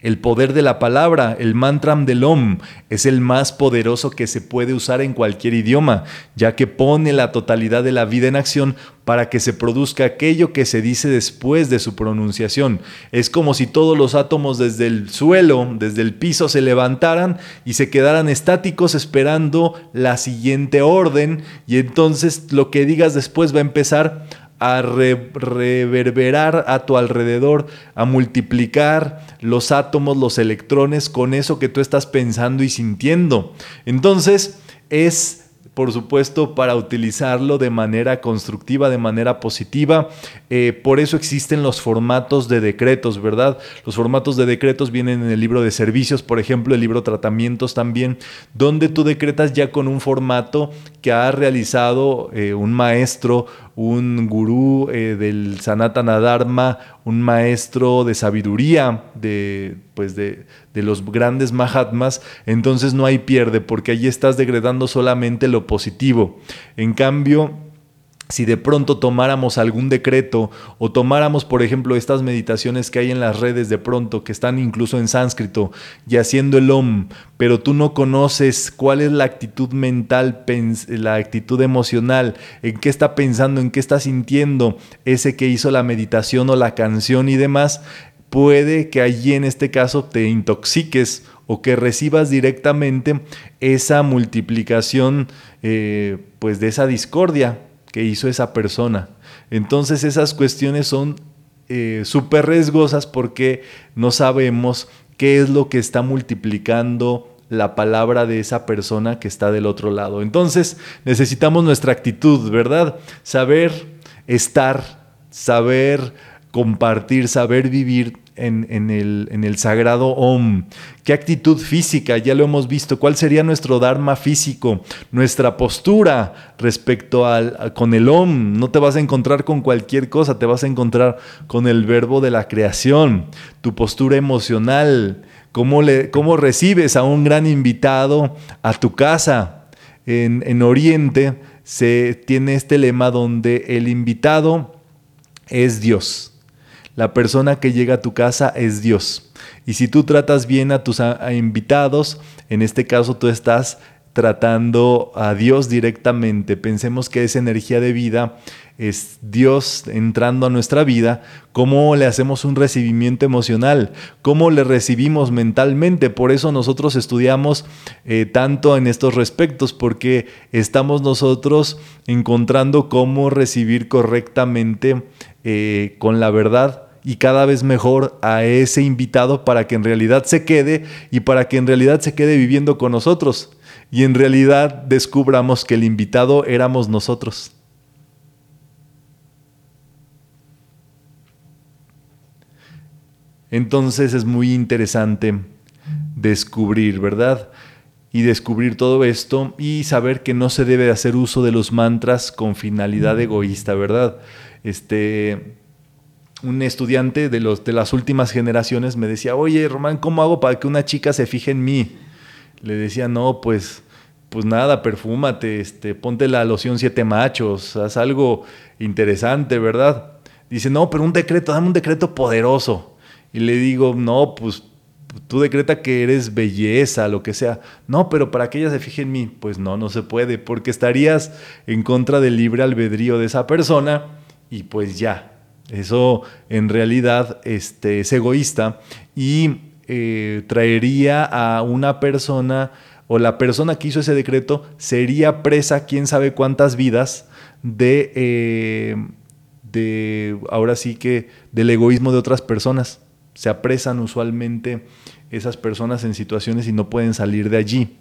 El poder de la palabra, el mantram del Om, es el más poderoso que se puede usar en cualquier idioma, ya que pone la totalidad de la vida en acción para que se produzca aquello que se dice después de su pronunciación. Es como si todos los átomos desde el suelo, desde el piso, se levantaran y se quedaran estáticos esperando la siguiente orden, y entonces lo que digas después va a empezar a reverberar a tu alrededor, a multiplicar los átomos, los electrones con eso que tú estás pensando y sintiendo. Entonces es por supuesto, para utilizarlo de manera constructiva, de manera positiva. Eh, por eso existen los formatos de decretos, ¿verdad? Los formatos de decretos vienen en el libro de servicios, por ejemplo, el libro tratamientos también, donde tú decretas ya con un formato que ha realizado eh, un maestro, un gurú eh, del Sanatana Dharma, un maestro de sabiduría de, pues de, de, los grandes Mahatmas, entonces no hay pierde porque allí estás degradando solamente lo positivo. En cambio, si de pronto tomáramos algún decreto o tomáramos, por ejemplo, estas meditaciones que hay en las redes de pronto, que están incluso en sánscrito, y haciendo el OM, pero tú no conoces cuál es la actitud mental, la actitud emocional, en qué está pensando, en qué está sintiendo ese que hizo la meditación o la canción y demás, puede que allí en este caso te intoxiques o que recibas directamente esa multiplicación eh, pues de esa discordia que hizo esa persona. Entonces esas cuestiones son eh, súper riesgosas porque no sabemos qué es lo que está multiplicando la palabra de esa persona que está del otro lado. Entonces necesitamos nuestra actitud, ¿verdad? Saber estar, saber compartir, saber vivir en, el, sagrado Om? ¿Qué actitud física? Ya lo hemos visto. ¿Cuál sería nuestro Dharma físico? Nuestra postura respecto al, con el Om. No te vas a encontrar con cualquier cosa, te vas a encontrar con el verbo de la creación. Tu postura emocional. ¿Cómo, le, cómo recibes a un gran invitado a tu casa? En Oriente se tiene este lema donde el invitado es Dios. La persona que llega a tu casa es Dios. Y si tú tratas bien a tus invitados, en este caso tú estás tratando a Dios directamente. Pensemos que esa energía de vida es Dios entrando a nuestra vida, cómo le hacemos un recibimiento emocional, cómo le recibimos mentalmente. Por eso nosotros estudiamos eh, tanto en estos respectos, porque estamos nosotros encontrando cómo recibir correctamente eh, con la verdad y cada vez mejor a ese invitado para que en realidad se quede y para que en realidad se quede viviendo con nosotros y en realidad descubramos que el invitado éramos nosotros. Entonces es muy interesante descubrir, ¿verdad? Y descubrir todo esto y saber que no se debe hacer uso de los mantras con finalidad egoísta, ¿verdad? Este, un estudiante de, los, de las últimas generaciones me decía, oye, Román, ¿cómo hago para que una chica se fije en mí? Le decía, no, pues, pues nada, perfúmate, este, ponte la loción siete machos, haz algo interesante, ¿verdad? Dice, no, pero un decreto, dame un decreto poderoso. Y le digo, no, pues tú decreta que eres belleza, lo que sea. No, pero para que ella se fije en mí, pues no, no se puede, porque estarías en contra del libre albedrío de esa persona y pues ya, eso en realidad este, es egoísta y eh, traería a una persona o la persona que hizo ese decreto sería presa quién sabe cuántas vidas de, eh, de ahora sí que del egoísmo de otras personas. Se apresan usualmente esas personas en situaciones y no pueden salir de allí.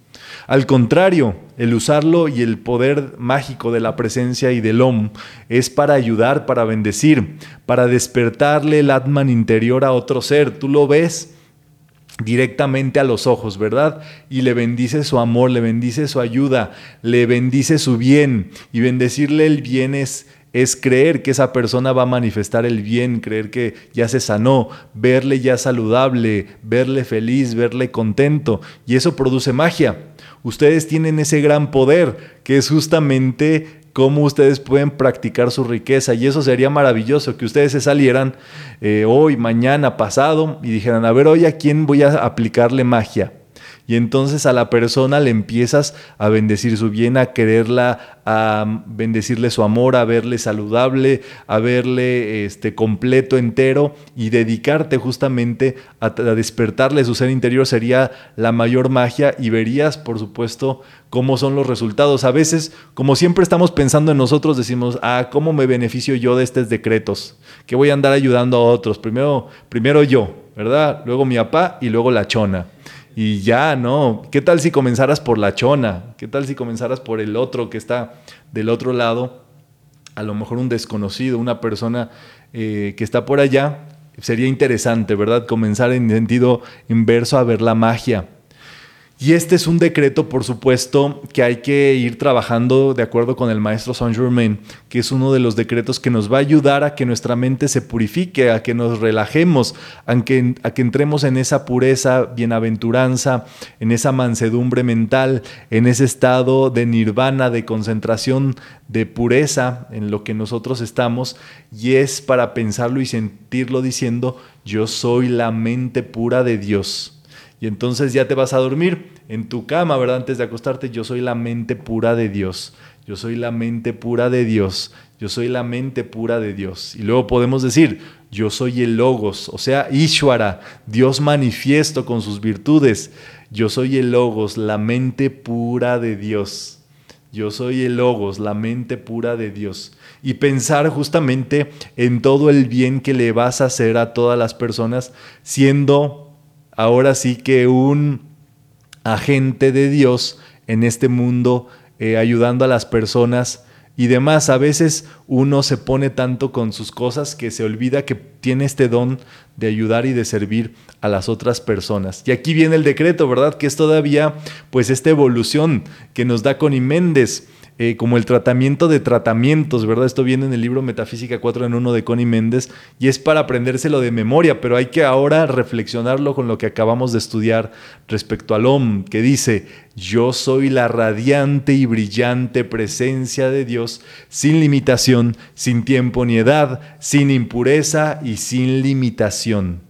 Al contrario, el usarlo y el poder mágico de la presencia y del Om es para ayudar, para bendecir, para despertarle el Atman interior a otro ser. Tú lo ves directamente a los ojos, ¿verdad? Y le bendice su amor, le bendice su ayuda, le bendice su bien. Y bendecirle el bien es es creer que esa persona va a manifestar el bien, creer que ya se sanó, verle ya saludable, verle feliz, verle contento. Y eso produce magia. Ustedes tienen ese gran poder, que es justamente cómo ustedes pueden practicar su riqueza. Y eso sería maravilloso, que ustedes se salieran eh, hoy, mañana, pasado y dijeran, a ver, hoy a quién voy a aplicarle magia y entonces a la persona le empiezas a bendecir su bien, a quererla, a bendecirle su amor, a verle saludable, a verle este, completo, entero y dedicarte justamente a, a despertarle su ser interior sería la mayor magia y verías, por supuesto, cómo son los resultados. A veces, como siempre estamos pensando en nosotros, decimos, ah, ¿cómo me beneficio yo de estos decretos? Que voy a andar ayudando a otros. Primero, primero yo, ¿verdad? Luego mi papá y luego la chona y ya, ¿no? ¿Qué tal si comenzaras por la chona? ¿Qué tal si comenzaras por el otro que está del otro lado? A lo mejor un desconocido, una persona eh, que está por allá. Sería interesante, ¿verdad? Comenzar en sentido inverso a ver la magia. Y este es un decreto, por supuesto, que hay que ir trabajando de acuerdo con el maestro Saint Germain, que es uno de los decretos que nos va a ayudar a que nuestra mente se purifique, a que nos relajemos, a que, a que entremos en esa pureza, bienaventuranza, en esa mansedumbre mental, en ese estado de nirvana, de concentración, de pureza en lo que nosotros estamos. Y es para pensarlo y sentirlo diciendo, yo soy la mente pura de Dios. Y entonces ya te vas a dormir en tu cama, ¿verdad? Antes de acostarte, yo soy la mente pura de Dios. Yo soy la mente pura de Dios. Yo soy la mente pura de Dios. Y luego podemos decir, yo soy el Logos, o sea, Ishwara, Dios manifiesto con sus virtudes. Yo soy el Logos, la mente pura de Dios. Yo soy el Logos, la mente pura de Dios. Y pensar justamente en todo el bien que le vas a hacer a todas las personas, siendo ahora sí que un agente de Dios en este mundo, eh, ayudando a las personas y demás. A veces uno se pone tanto con sus cosas que se olvida que tiene este don de ayudar y de servir a las otras personas. Y aquí viene el decreto, ¿verdad? Que es todavía pues esta evolución que nos da Connie Méndez. Eh, como el tratamiento de tratamientos, ¿verdad? Esto viene en el libro Metafísica 4 en 1 de Connie Méndez y es para aprendérselo de memoria, pero hay que ahora reflexionarlo con lo que acabamos de estudiar respecto al OM, que dice, yo soy la radiante y brillante presencia de Dios, sin limitación, sin tiempo ni edad, sin impureza y sin limitación.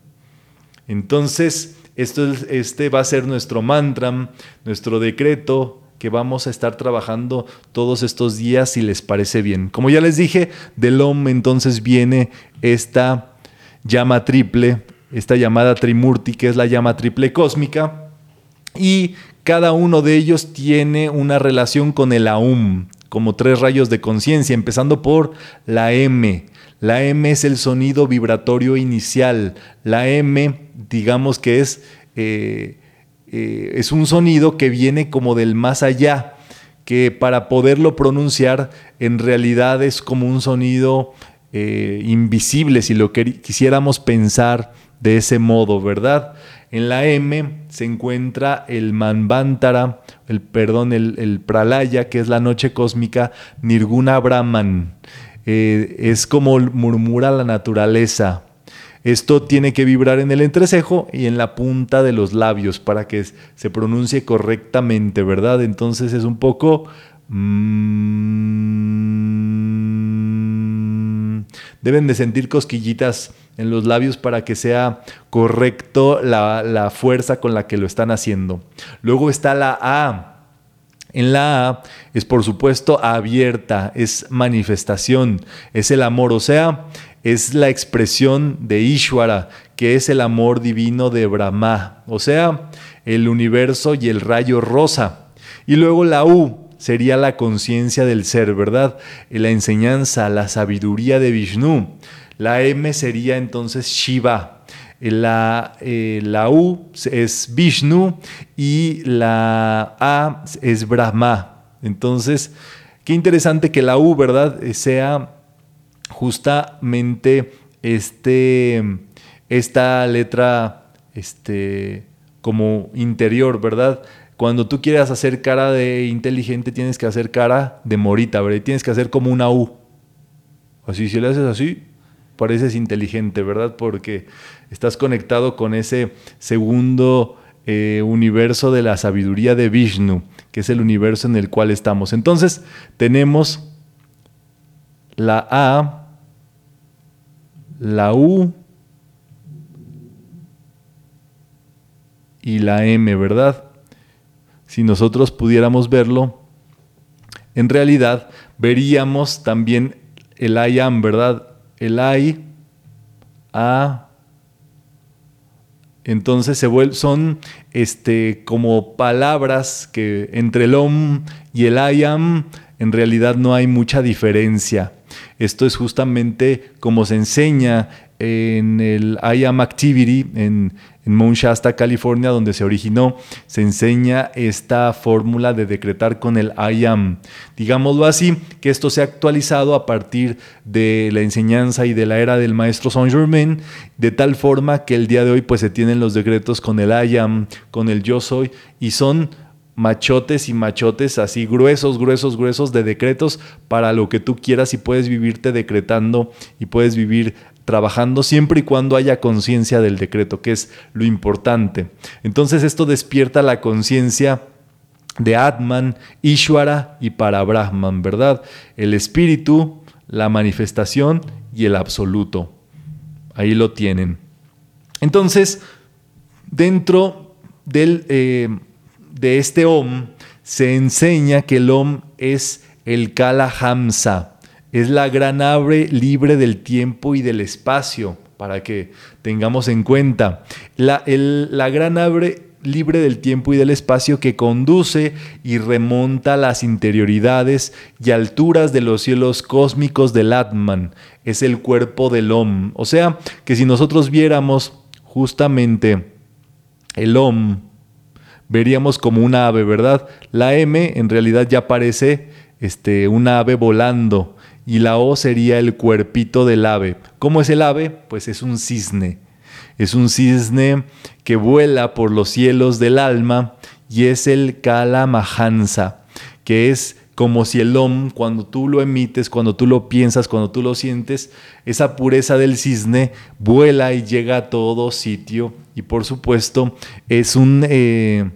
Entonces, esto, este va a ser nuestro mantra, nuestro decreto, que vamos a estar trabajando todos estos días si les parece bien. Como ya les dije, del OM entonces viene esta llama triple, esta llamada Trimurti, que es la llama triple cósmica, y cada uno de ellos tiene una relación con el AUM, como tres rayos de conciencia, empezando por la M. La M es el sonido vibratorio inicial. La M, digamos que es... Eh, eh, es un sonido que viene como del más allá, que para poderlo pronunciar en realidad es como un sonido eh, invisible, si lo quisiéramos pensar de ese modo, ¿verdad? En la M se encuentra el Manvantara, el perdón, el, Pralaya, que es la noche cósmica, Nirguna Brahman. Eh, es como murmura la naturaleza, esto tiene que vibrar en el entrecejo y en la punta de los labios para que se pronuncie correctamente, ¿verdad? Entonces es un poco... Mm, deben de sentir cosquillitas en los labios para que sea correcto la, la fuerza con la que lo están haciendo. Luego está la A. En la A es por supuesto abierta, es manifestación, es el amor, o sea, es la expresión de Ishwara, que es el amor divino de Brahma, o sea, el universo y el rayo rosa. Y luego la U sería la conciencia del ser, ¿verdad? La enseñanza, la sabiduría de Vishnu. La M sería entonces Shiva. La, eh, la U es Vishnu y la A es Brahma. Entonces, qué interesante que la U, ¿verdad? Sea justamente este, esta letra este, como interior, ¿verdad? Cuando tú quieras hacer cara de inteligente, tienes que hacer cara de morita, ¿verdad? Tienes que hacer como una U. Así, si le haces así, pareces inteligente, ¿verdad? Porque estás conectado con ese segundo eh, universo de la sabiduría de Vishnu, que es el universo en el cual estamos. Entonces, tenemos la A, la U y la M, ¿verdad? Si nosotros pudiéramos verlo, en realidad veríamos también el I am, ¿verdad? El I, A, entonces se son este, como palabras que entre el OM y el I am en realidad no hay mucha diferencia. Esto es justamente como se enseña en el I Am Activity en, en Mount Shasta, California, donde se originó, se enseña esta fórmula de decretar con el I Am. Digámoslo así, que esto se ha actualizado a partir de la enseñanza y de la era del maestro Saint Germain, de tal forma que el día de hoy pues se tienen los decretos con el I Am, con el yo soy, y son machotes y machotes así gruesos, gruesos, gruesos de decretos para lo que tú quieras y puedes vivirte decretando y puedes vivir trabajando siempre y cuando haya conciencia del decreto, que es lo importante. Entonces esto despierta la conciencia de Atman, Ishwara y para Brahman, ¿verdad? El espíritu, la manifestación y el absoluto. Ahí lo tienen. Entonces, dentro del... Eh, de este Om se enseña que el Om es el Kala Hamsa, es la gran ave libre del tiempo y del espacio, para que tengamos en cuenta. La, la gran ave libre del tiempo y del espacio que conduce y remonta las interioridades y alturas de los cielos cósmicos del Atman, es el cuerpo del Om. O sea, que si nosotros viéramos justamente el Om, veríamos como una ave, ¿verdad? La M en realidad ya parece este, un ave volando y la O sería el cuerpito del ave. ¿Cómo es el ave? Pues es un cisne. Es un cisne que vuela por los cielos del alma y es el Kalamahansa, que es como si el Om, cuando tú lo emites, cuando tú lo piensas, cuando tú lo sientes, esa pureza del cisne vuela y llega a todo sitio. Y por supuesto, es un eh,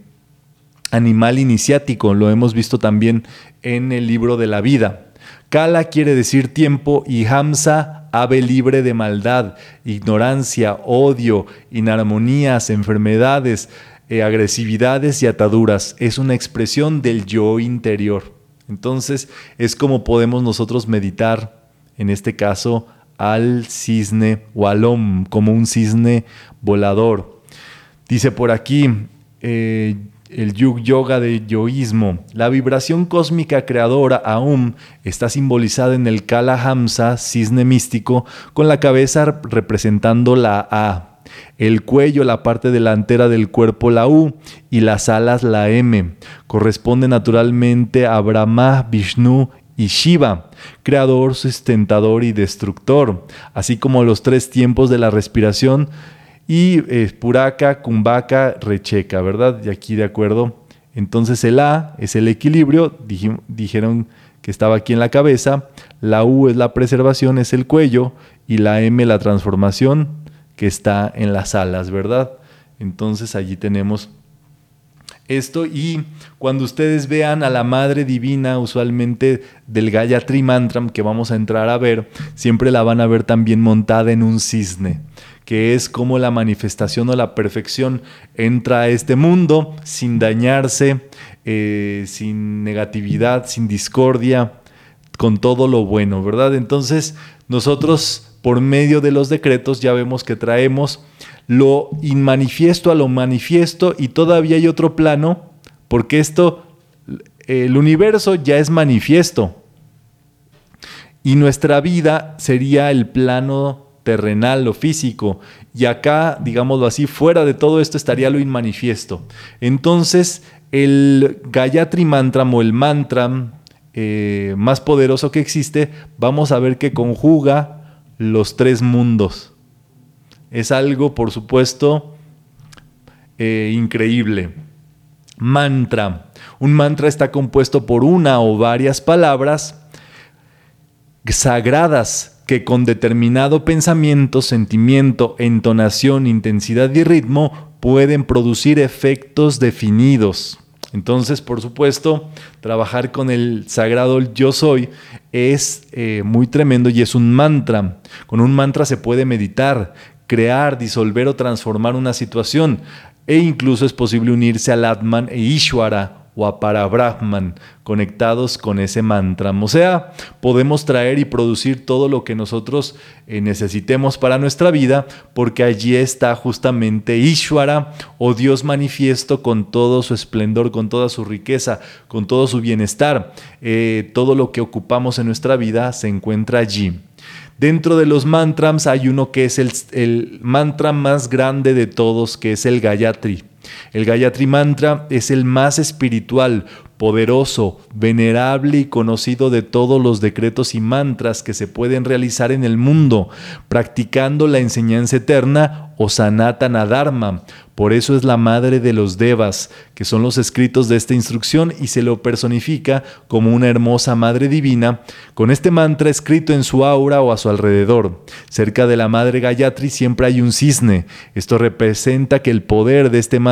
animal iniciático, lo hemos visto también en el libro de la vida. Kala quiere decir tiempo y Hamsa, ave libre de maldad, ignorancia, odio, inarmonías, enfermedades, eh, agresividades y ataduras. Es una expresión del yo interior. Entonces es como podemos nosotros meditar, en este caso, al cisne o al om, como un cisne volador. Dice por aquí eh, el Yug Yoga de yoísmo, la vibración cósmica creadora Aum está simbolizada en el Kala Hamsa, cisne místico, con la cabeza representando la A el cuello, la parte delantera del cuerpo, la U, y las alas, la M. Corresponde naturalmente a Brahma, Vishnu y Shiva, creador, sustentador y destructor, así como los tres tiempos de la respiración y eh, Puraka, Kumbhaka, Recheca, ¿verdad? Y aquí de acuerdo. Entonces el A es el equilibrio, dijeron que estaba aquí en la cabeza, la U es la preservación, es el cuello, y la M la transformación, que está en las alas, ¿verdad? Entonces allí tenemos esto y cuando ustedes vean a la Madre Divina, usualmente del Gayatri Mantram que vamos a entrar a ver, siempre la van a ver también montada en un cisne, que es como la manifestación o la perfección entra a este mundo sin dañarse, eh, sin negatividad, sin discordia, con todo lo bueno, ¿verdad? Entonces nosotros por medio de los decretos ya vemos que traemos lo inmanifiesto a lo manifiesto y todavía hay otro plano, porque esto, el universo ya es manifiesto y nuestra vida sería el plano terrenal, lo físico, y acá, digámoslo así, fuera de todo esto estaría lo inmanifiesto. Entonces, el Gayatri Mantra o el mantra eh, más poderoso que existe, vamos a ver que conjuga los tres mundos. Es algo, por supuesto, eh, increíble. Mantra. Un mantra está compuesto por una o varias palabras sagradas que con determinado pensamiento, sentimiento, entonación, intensidad y ritmo pueden producir efectos definidos. Entonces, por supuesto, trabajar con el sagrado yo soy es eh, muy tremendo y es un mantra. Con un mantra se puede meditar, crear, disolver o transformar una situación e incluso es posible unirse al Atman e Ishwara o a Parabrahman conectados con ese mantra. O sea, podemos traer y producir todo lo que nosotros eh, necesitemos para nuestra vida, porque allí está justamente Ishwara o Dios manifiesto con todo su esplendor, con toda su riqueza, con todo su bienestar. Eh, todo lo que ocupamos en nuestra vida se encuentra allí. Dentro de los mantras hay uno que es el mantra más grande de todos, que es el Gayatri. El Gayatri Mantra es el más espiritual, poderoso, venerable y conocido de todos los decretos y mantras que se pueden realizar en el mundo, practicando la enseñanza eterna o Sanatana Dharma, por eso es la madre de los devas, que son los escritos de esta instrucción y se lo personifica como una hermosa madre divina, con este mantra escrito en su aura o a su alrededor. Cerca de la madre Gayatri siempre hay un cisne. Esto representa que el poder de este mantra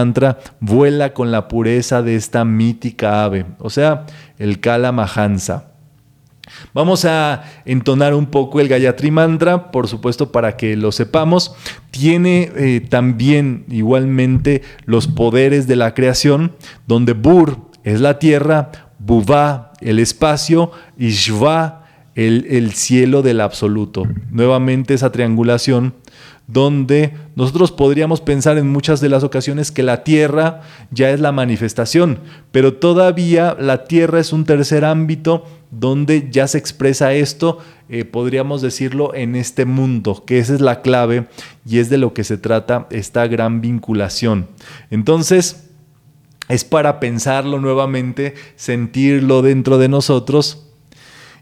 vuela con la pureza de esta mítica ave, o sea, el Kala Mahansa. Vamos a entonar un poco el Gayatri Mantra, por supuesto, para que lo sepamos. Tiene eh, también igualmente los poderes de la creación, donde Bur es la tierra, Buva el espacio y Shva el cielo del absoluto. Nuevamente esa triangulación donde nosotros podríamos pensar en muchas de las ocasiones que la tierra ya es la manifestación, pero todavía la tierra es un tercer ámbito donde ya se expresa esto, eh, podríamos decirlo, en este mundo, que esa es la clave y es de lo que se trata esta gran vinculación. Entonces, es para pensarlo nuevamente, sentirlo dentro de nosotros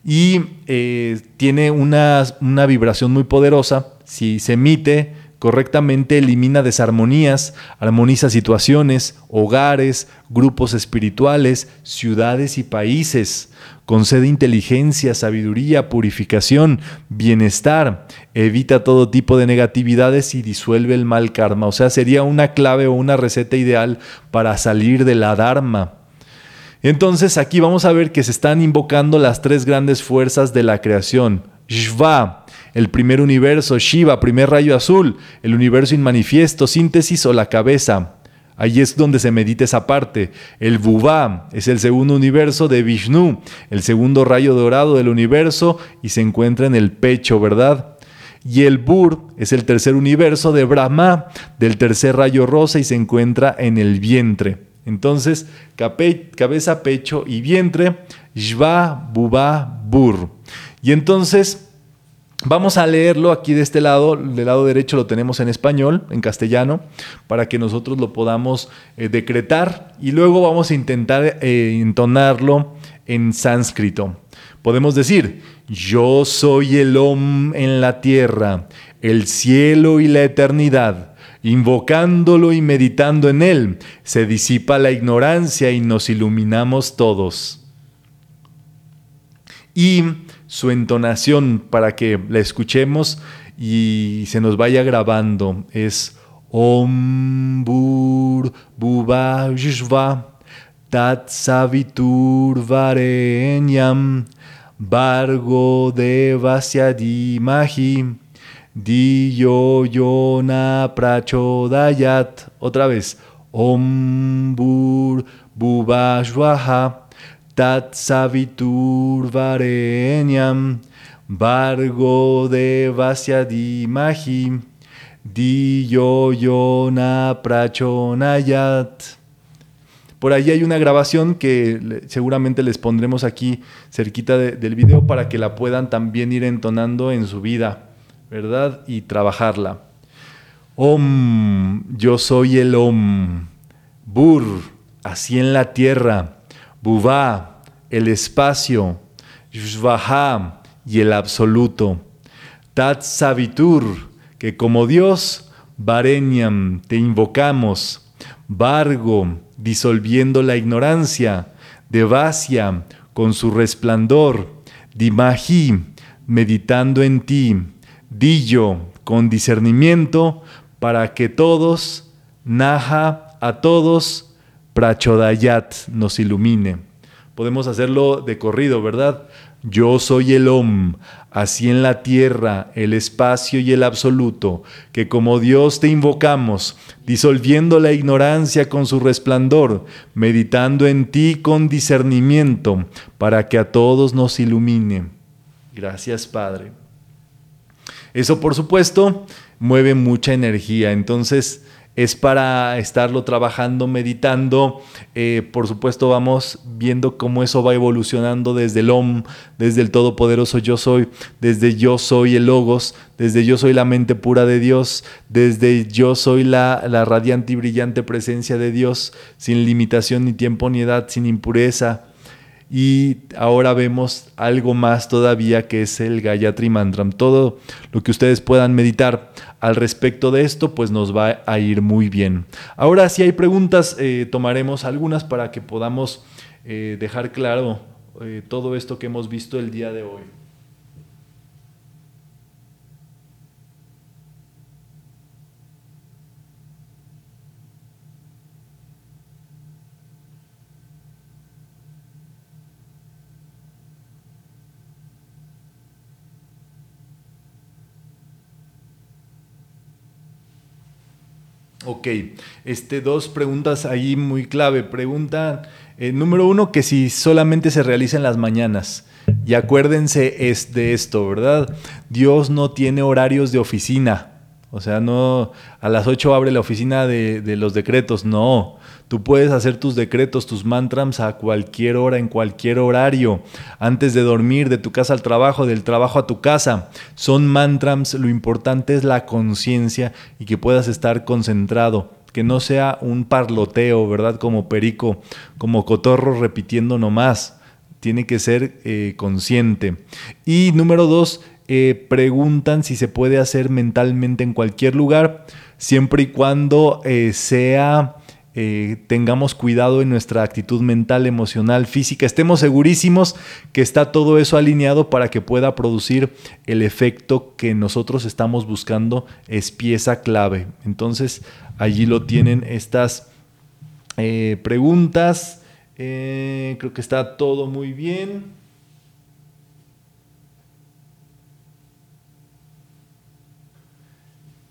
y eh, tiene una, una vibración muy poderosa. Si se emite correctamente, elimina desarmonías, armoniza situaciones, hogares, grupos espirituales, ciudades y países. Concede inteligencia, sabiduría, purificación, bienestar, evita todo tipo de negatividades y disuelve el mal karma. O sea, sería una clave o una receta ideal para salir de la Dharma. Entonces aquí vamos a ver que se están invocando las tres grandes fuerzas de la creación. Shva, el primer universo, Shiva, primer rayo azul, el universo inmanifiesto, síntesis o la cabeza. Ahí es donde se medita esa parte. El Vuvá es el segundo universo de Vishnu, el segundo rayo dorado del universo y se encuentra en el pecho, ¿verdad? Y el Bur es el tercer universo de Brahma, del tercer rayo rosa y se encuentra en el vientre. Entonces, cabeza, pecho y vientre, Shva, Bubá, Bur. Y entonces, Vamos a leerlo aquí de este lado, del lado derecho lo tenemos en español, en castellano, para que nosotros lo podamos eh, decretar y luego vamos a intentar eh, entonarlo en sánscrito. Podemos decir, yo soy el Om en la tierra, el cielo y la eternidad. Invocándolo y meditando en él, se disipa la ignorancia y nos iluminamos todos. Y su entonación para que la escuchemos y se nos vaya grabando es Om Bur Buba Tat Savitur Varenyam Vargo Devasyadi Mahi Diyo Yona Prachodayat. Otra vez. Om Bur tat savitur varenyam, vargo de vasyadimahi, di yo yona prachonayat. Por ahí hay una grabación que seguramente les pondremos aquí cerquita del video para que la puedan también ir entonando en su vida, ¿verdad? Y trabajarla. Om, yo soy el Om. Bur, así en la tierra. Buvá, el espacio, Shvaha y el absoluto. Tat Savitur, que como Dios, Varenyam, te invocamos. Vargo, disolviendo la ignorancia. Devasya, con su resplandor. Dimahi, meditando en ti. Dillo, con discernimiento, para que todos, Naha, a todos, Prachodayat nos ilumine. Podemos hacerlo de corrido, ¿verdad? Yo soy el Om, así en la tierra, el espacio y el absoluto, que como Dios te invocamos, disolviendo la ignorancia con su resplandor, meditando en ti con discernimiento, para que a todos nos ilumine. Gracias, Padre. Eso, por supuesto, mueve mucha energía. Entonces, es para estarlo trabajando, meditando. Eh, por supuesto, vamos viendo cómo eso va evolucionando desde el OM, desde el Todopoderoso Yo Soy, desde Yo Soy el Logos, desde Yo Soy la mente pura de Dios, desde Yo Soy la, la radiante y brillante presencia de Dios, sin limitación ni tiempo ni edad, sin impureza y ahora vemos algo más todavía que es el Gayatri Mantram. Todo lo que ustedes puedan meditar al respecto de esto, pues nos va a ir muy bien. Ahora, si hay preguntas, eh, tomaremos algunas para que podamos eh, dejar claro eh, todo esto que hemos visto el día de hoy. Ok, este, dos preguntas ahí muy clave. Pregunta eh, número uno, que si solamente se realiza en las mañanas. Y acuérdense es de esto, ¿verdad? Dios no tiene horarios de oficina. O sea, no a las 8 abre la oficina de, de los decretos, no. Tú puedes hacer tus decretos, tus mantras a cualquier hora, en cualquier horario, antes de dormir, de tu casa al trabajo, del trabajo a tu casa. Son mantras, lo importante es la conciencia y que puedas estar concentrado que no sea un parloteo, ¿verdad? Como perico, como cotorro repitiendo nomás. Tiene que ser eh, consciente. Y número dos, eh, preguntan si se puede hacer mentalmente en cualquier lugar, siempre y cuando eh, sea eh, tengamos cuidado en nuestra actitud mental, emocional, física, estemos segurísimos que está todo eso alineado para que pueda producir el efecto que nosotros estamos buscando, es pieza clave. Entonces, allí lo tienen estas eh, preguntas. Eh, creo que está todo muy bien.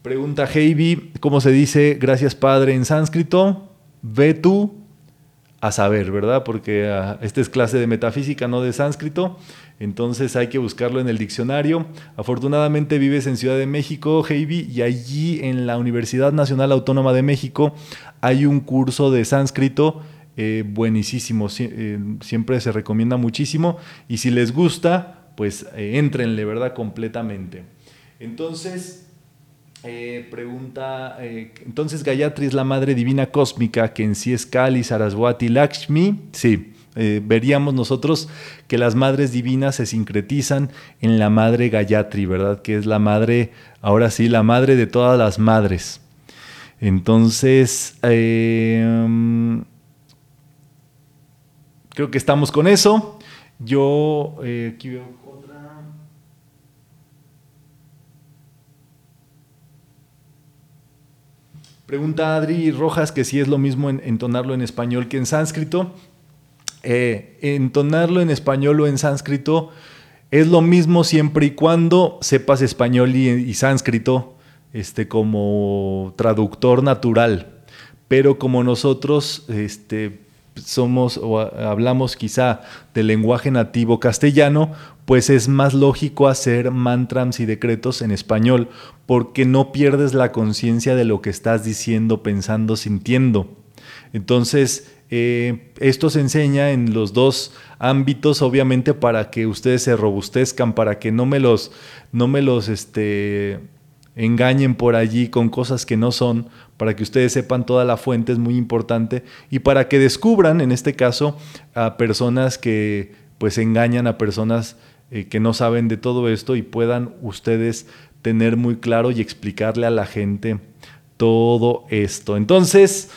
Pregunta Heidi, ¿cómo se dice gracias Padre en sánscrito? Ve tú a saber, ¿verdad? Porque ah, esta es clase de metafísica, no de sánscrito, entonces hay que buscarlo en el diccionario. Afortunadamente vives en Ciudad de México, Heibi, y allí en la Universidad Nacional Autónoma de México hay un curso de sánscrito eh, buenísimo, eh, siempre se recomienda muchísimo, y si les gusta, pues eh, entrenle, ¿verdad? Completamente. Entonces, eh, pregunta, eh, entonces Gayatri es la madre divina cósmica, que en sí es Kali, Saraswati, Lakshmi. Sí, eh, veríamos nosotros que las madres divinas se sincretizan en la madre Gayatri, ¿verdad? Que es la madre, ahora sí, la madre de todas las madres. Entonces, creo que estamos con eso. Yo aquí veo Pregunta Adri Rojas que si es lo mismo entonarlo en español que en sánscrito. Eh, entonarlo en español o en sánscrito es lo mismo siempre y cuando sepas español y, sánscrito este, como traductor natural. Pero como nosotros este, somos o hablamos quizá del lenguaje nativo castellano, pues es más lógico hacer mantras y decretos en español, porque no pierdes la conciencia de lo que estás diciendo, pensando, sintiendo. Entonces, eh, esto se enseña en los dos ámbitos, obviamente, para que ustedes se robustezcan, para que no me los, no me los este, engañen por allí con cosas que no son, para que ustedes sepan toda la fuente, es muy importante, y para que descubran, en este caso, a personas que pues engañan a personas eh, que no saben de todo esto y puedan ustedes tener muy claro y explicarle a la gente todo esto. Entonces,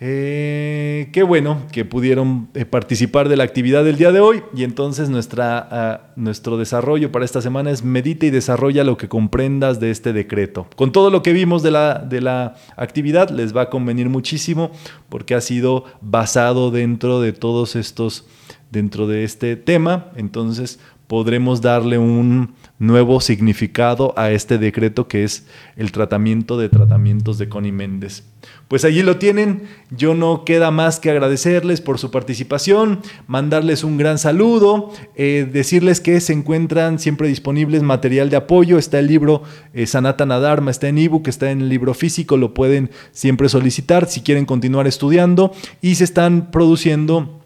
eh, qué bueno que pudieron eh, participar de la actividad del día de hoy y entonces nuestra, ah, nuestro desarrollo para esta semana es medita y desarrolla lo que comprendas de este decreto. Con todo lo que vimos de la, de la actividad les va a convenir muchísimo porque ha sido basado dentro de todos estos dentro de este tema, entonces podremos darle un nuevo significado a este decreto que es el tratamiento de tratamientos de Connie Méndez. Pues allí lo tienen, yo no queda más que agradecerles por su participación, mandarles un gran saludo, eh, decirles que se encuentran siempre disponibles material de apoyo, está el libro eh, Sanatana Dharma, está en ebook, está en el libro físico, lo pueden siempre solicitar si quieren continuar estudiando. Y se están produciendo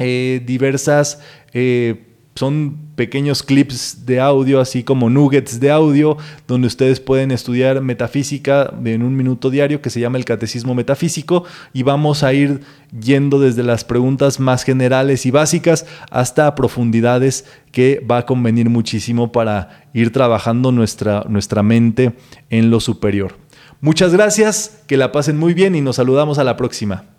eh, diversas, eh, son pequeños clips de audio, así como nuggets de audio, donde ustedes pueden estudiar metafísica en un minuto diario que se llama el Catecismo Metafísico y vamos a ir yendo desde las preguntas más generales y básicas hasta profundidades que va a convenir muchísimo para ir trabajando nuestra, nuestra mente en lo superior. Muchas gracias, que la pasen muy bien y nos saludamos a la próxima.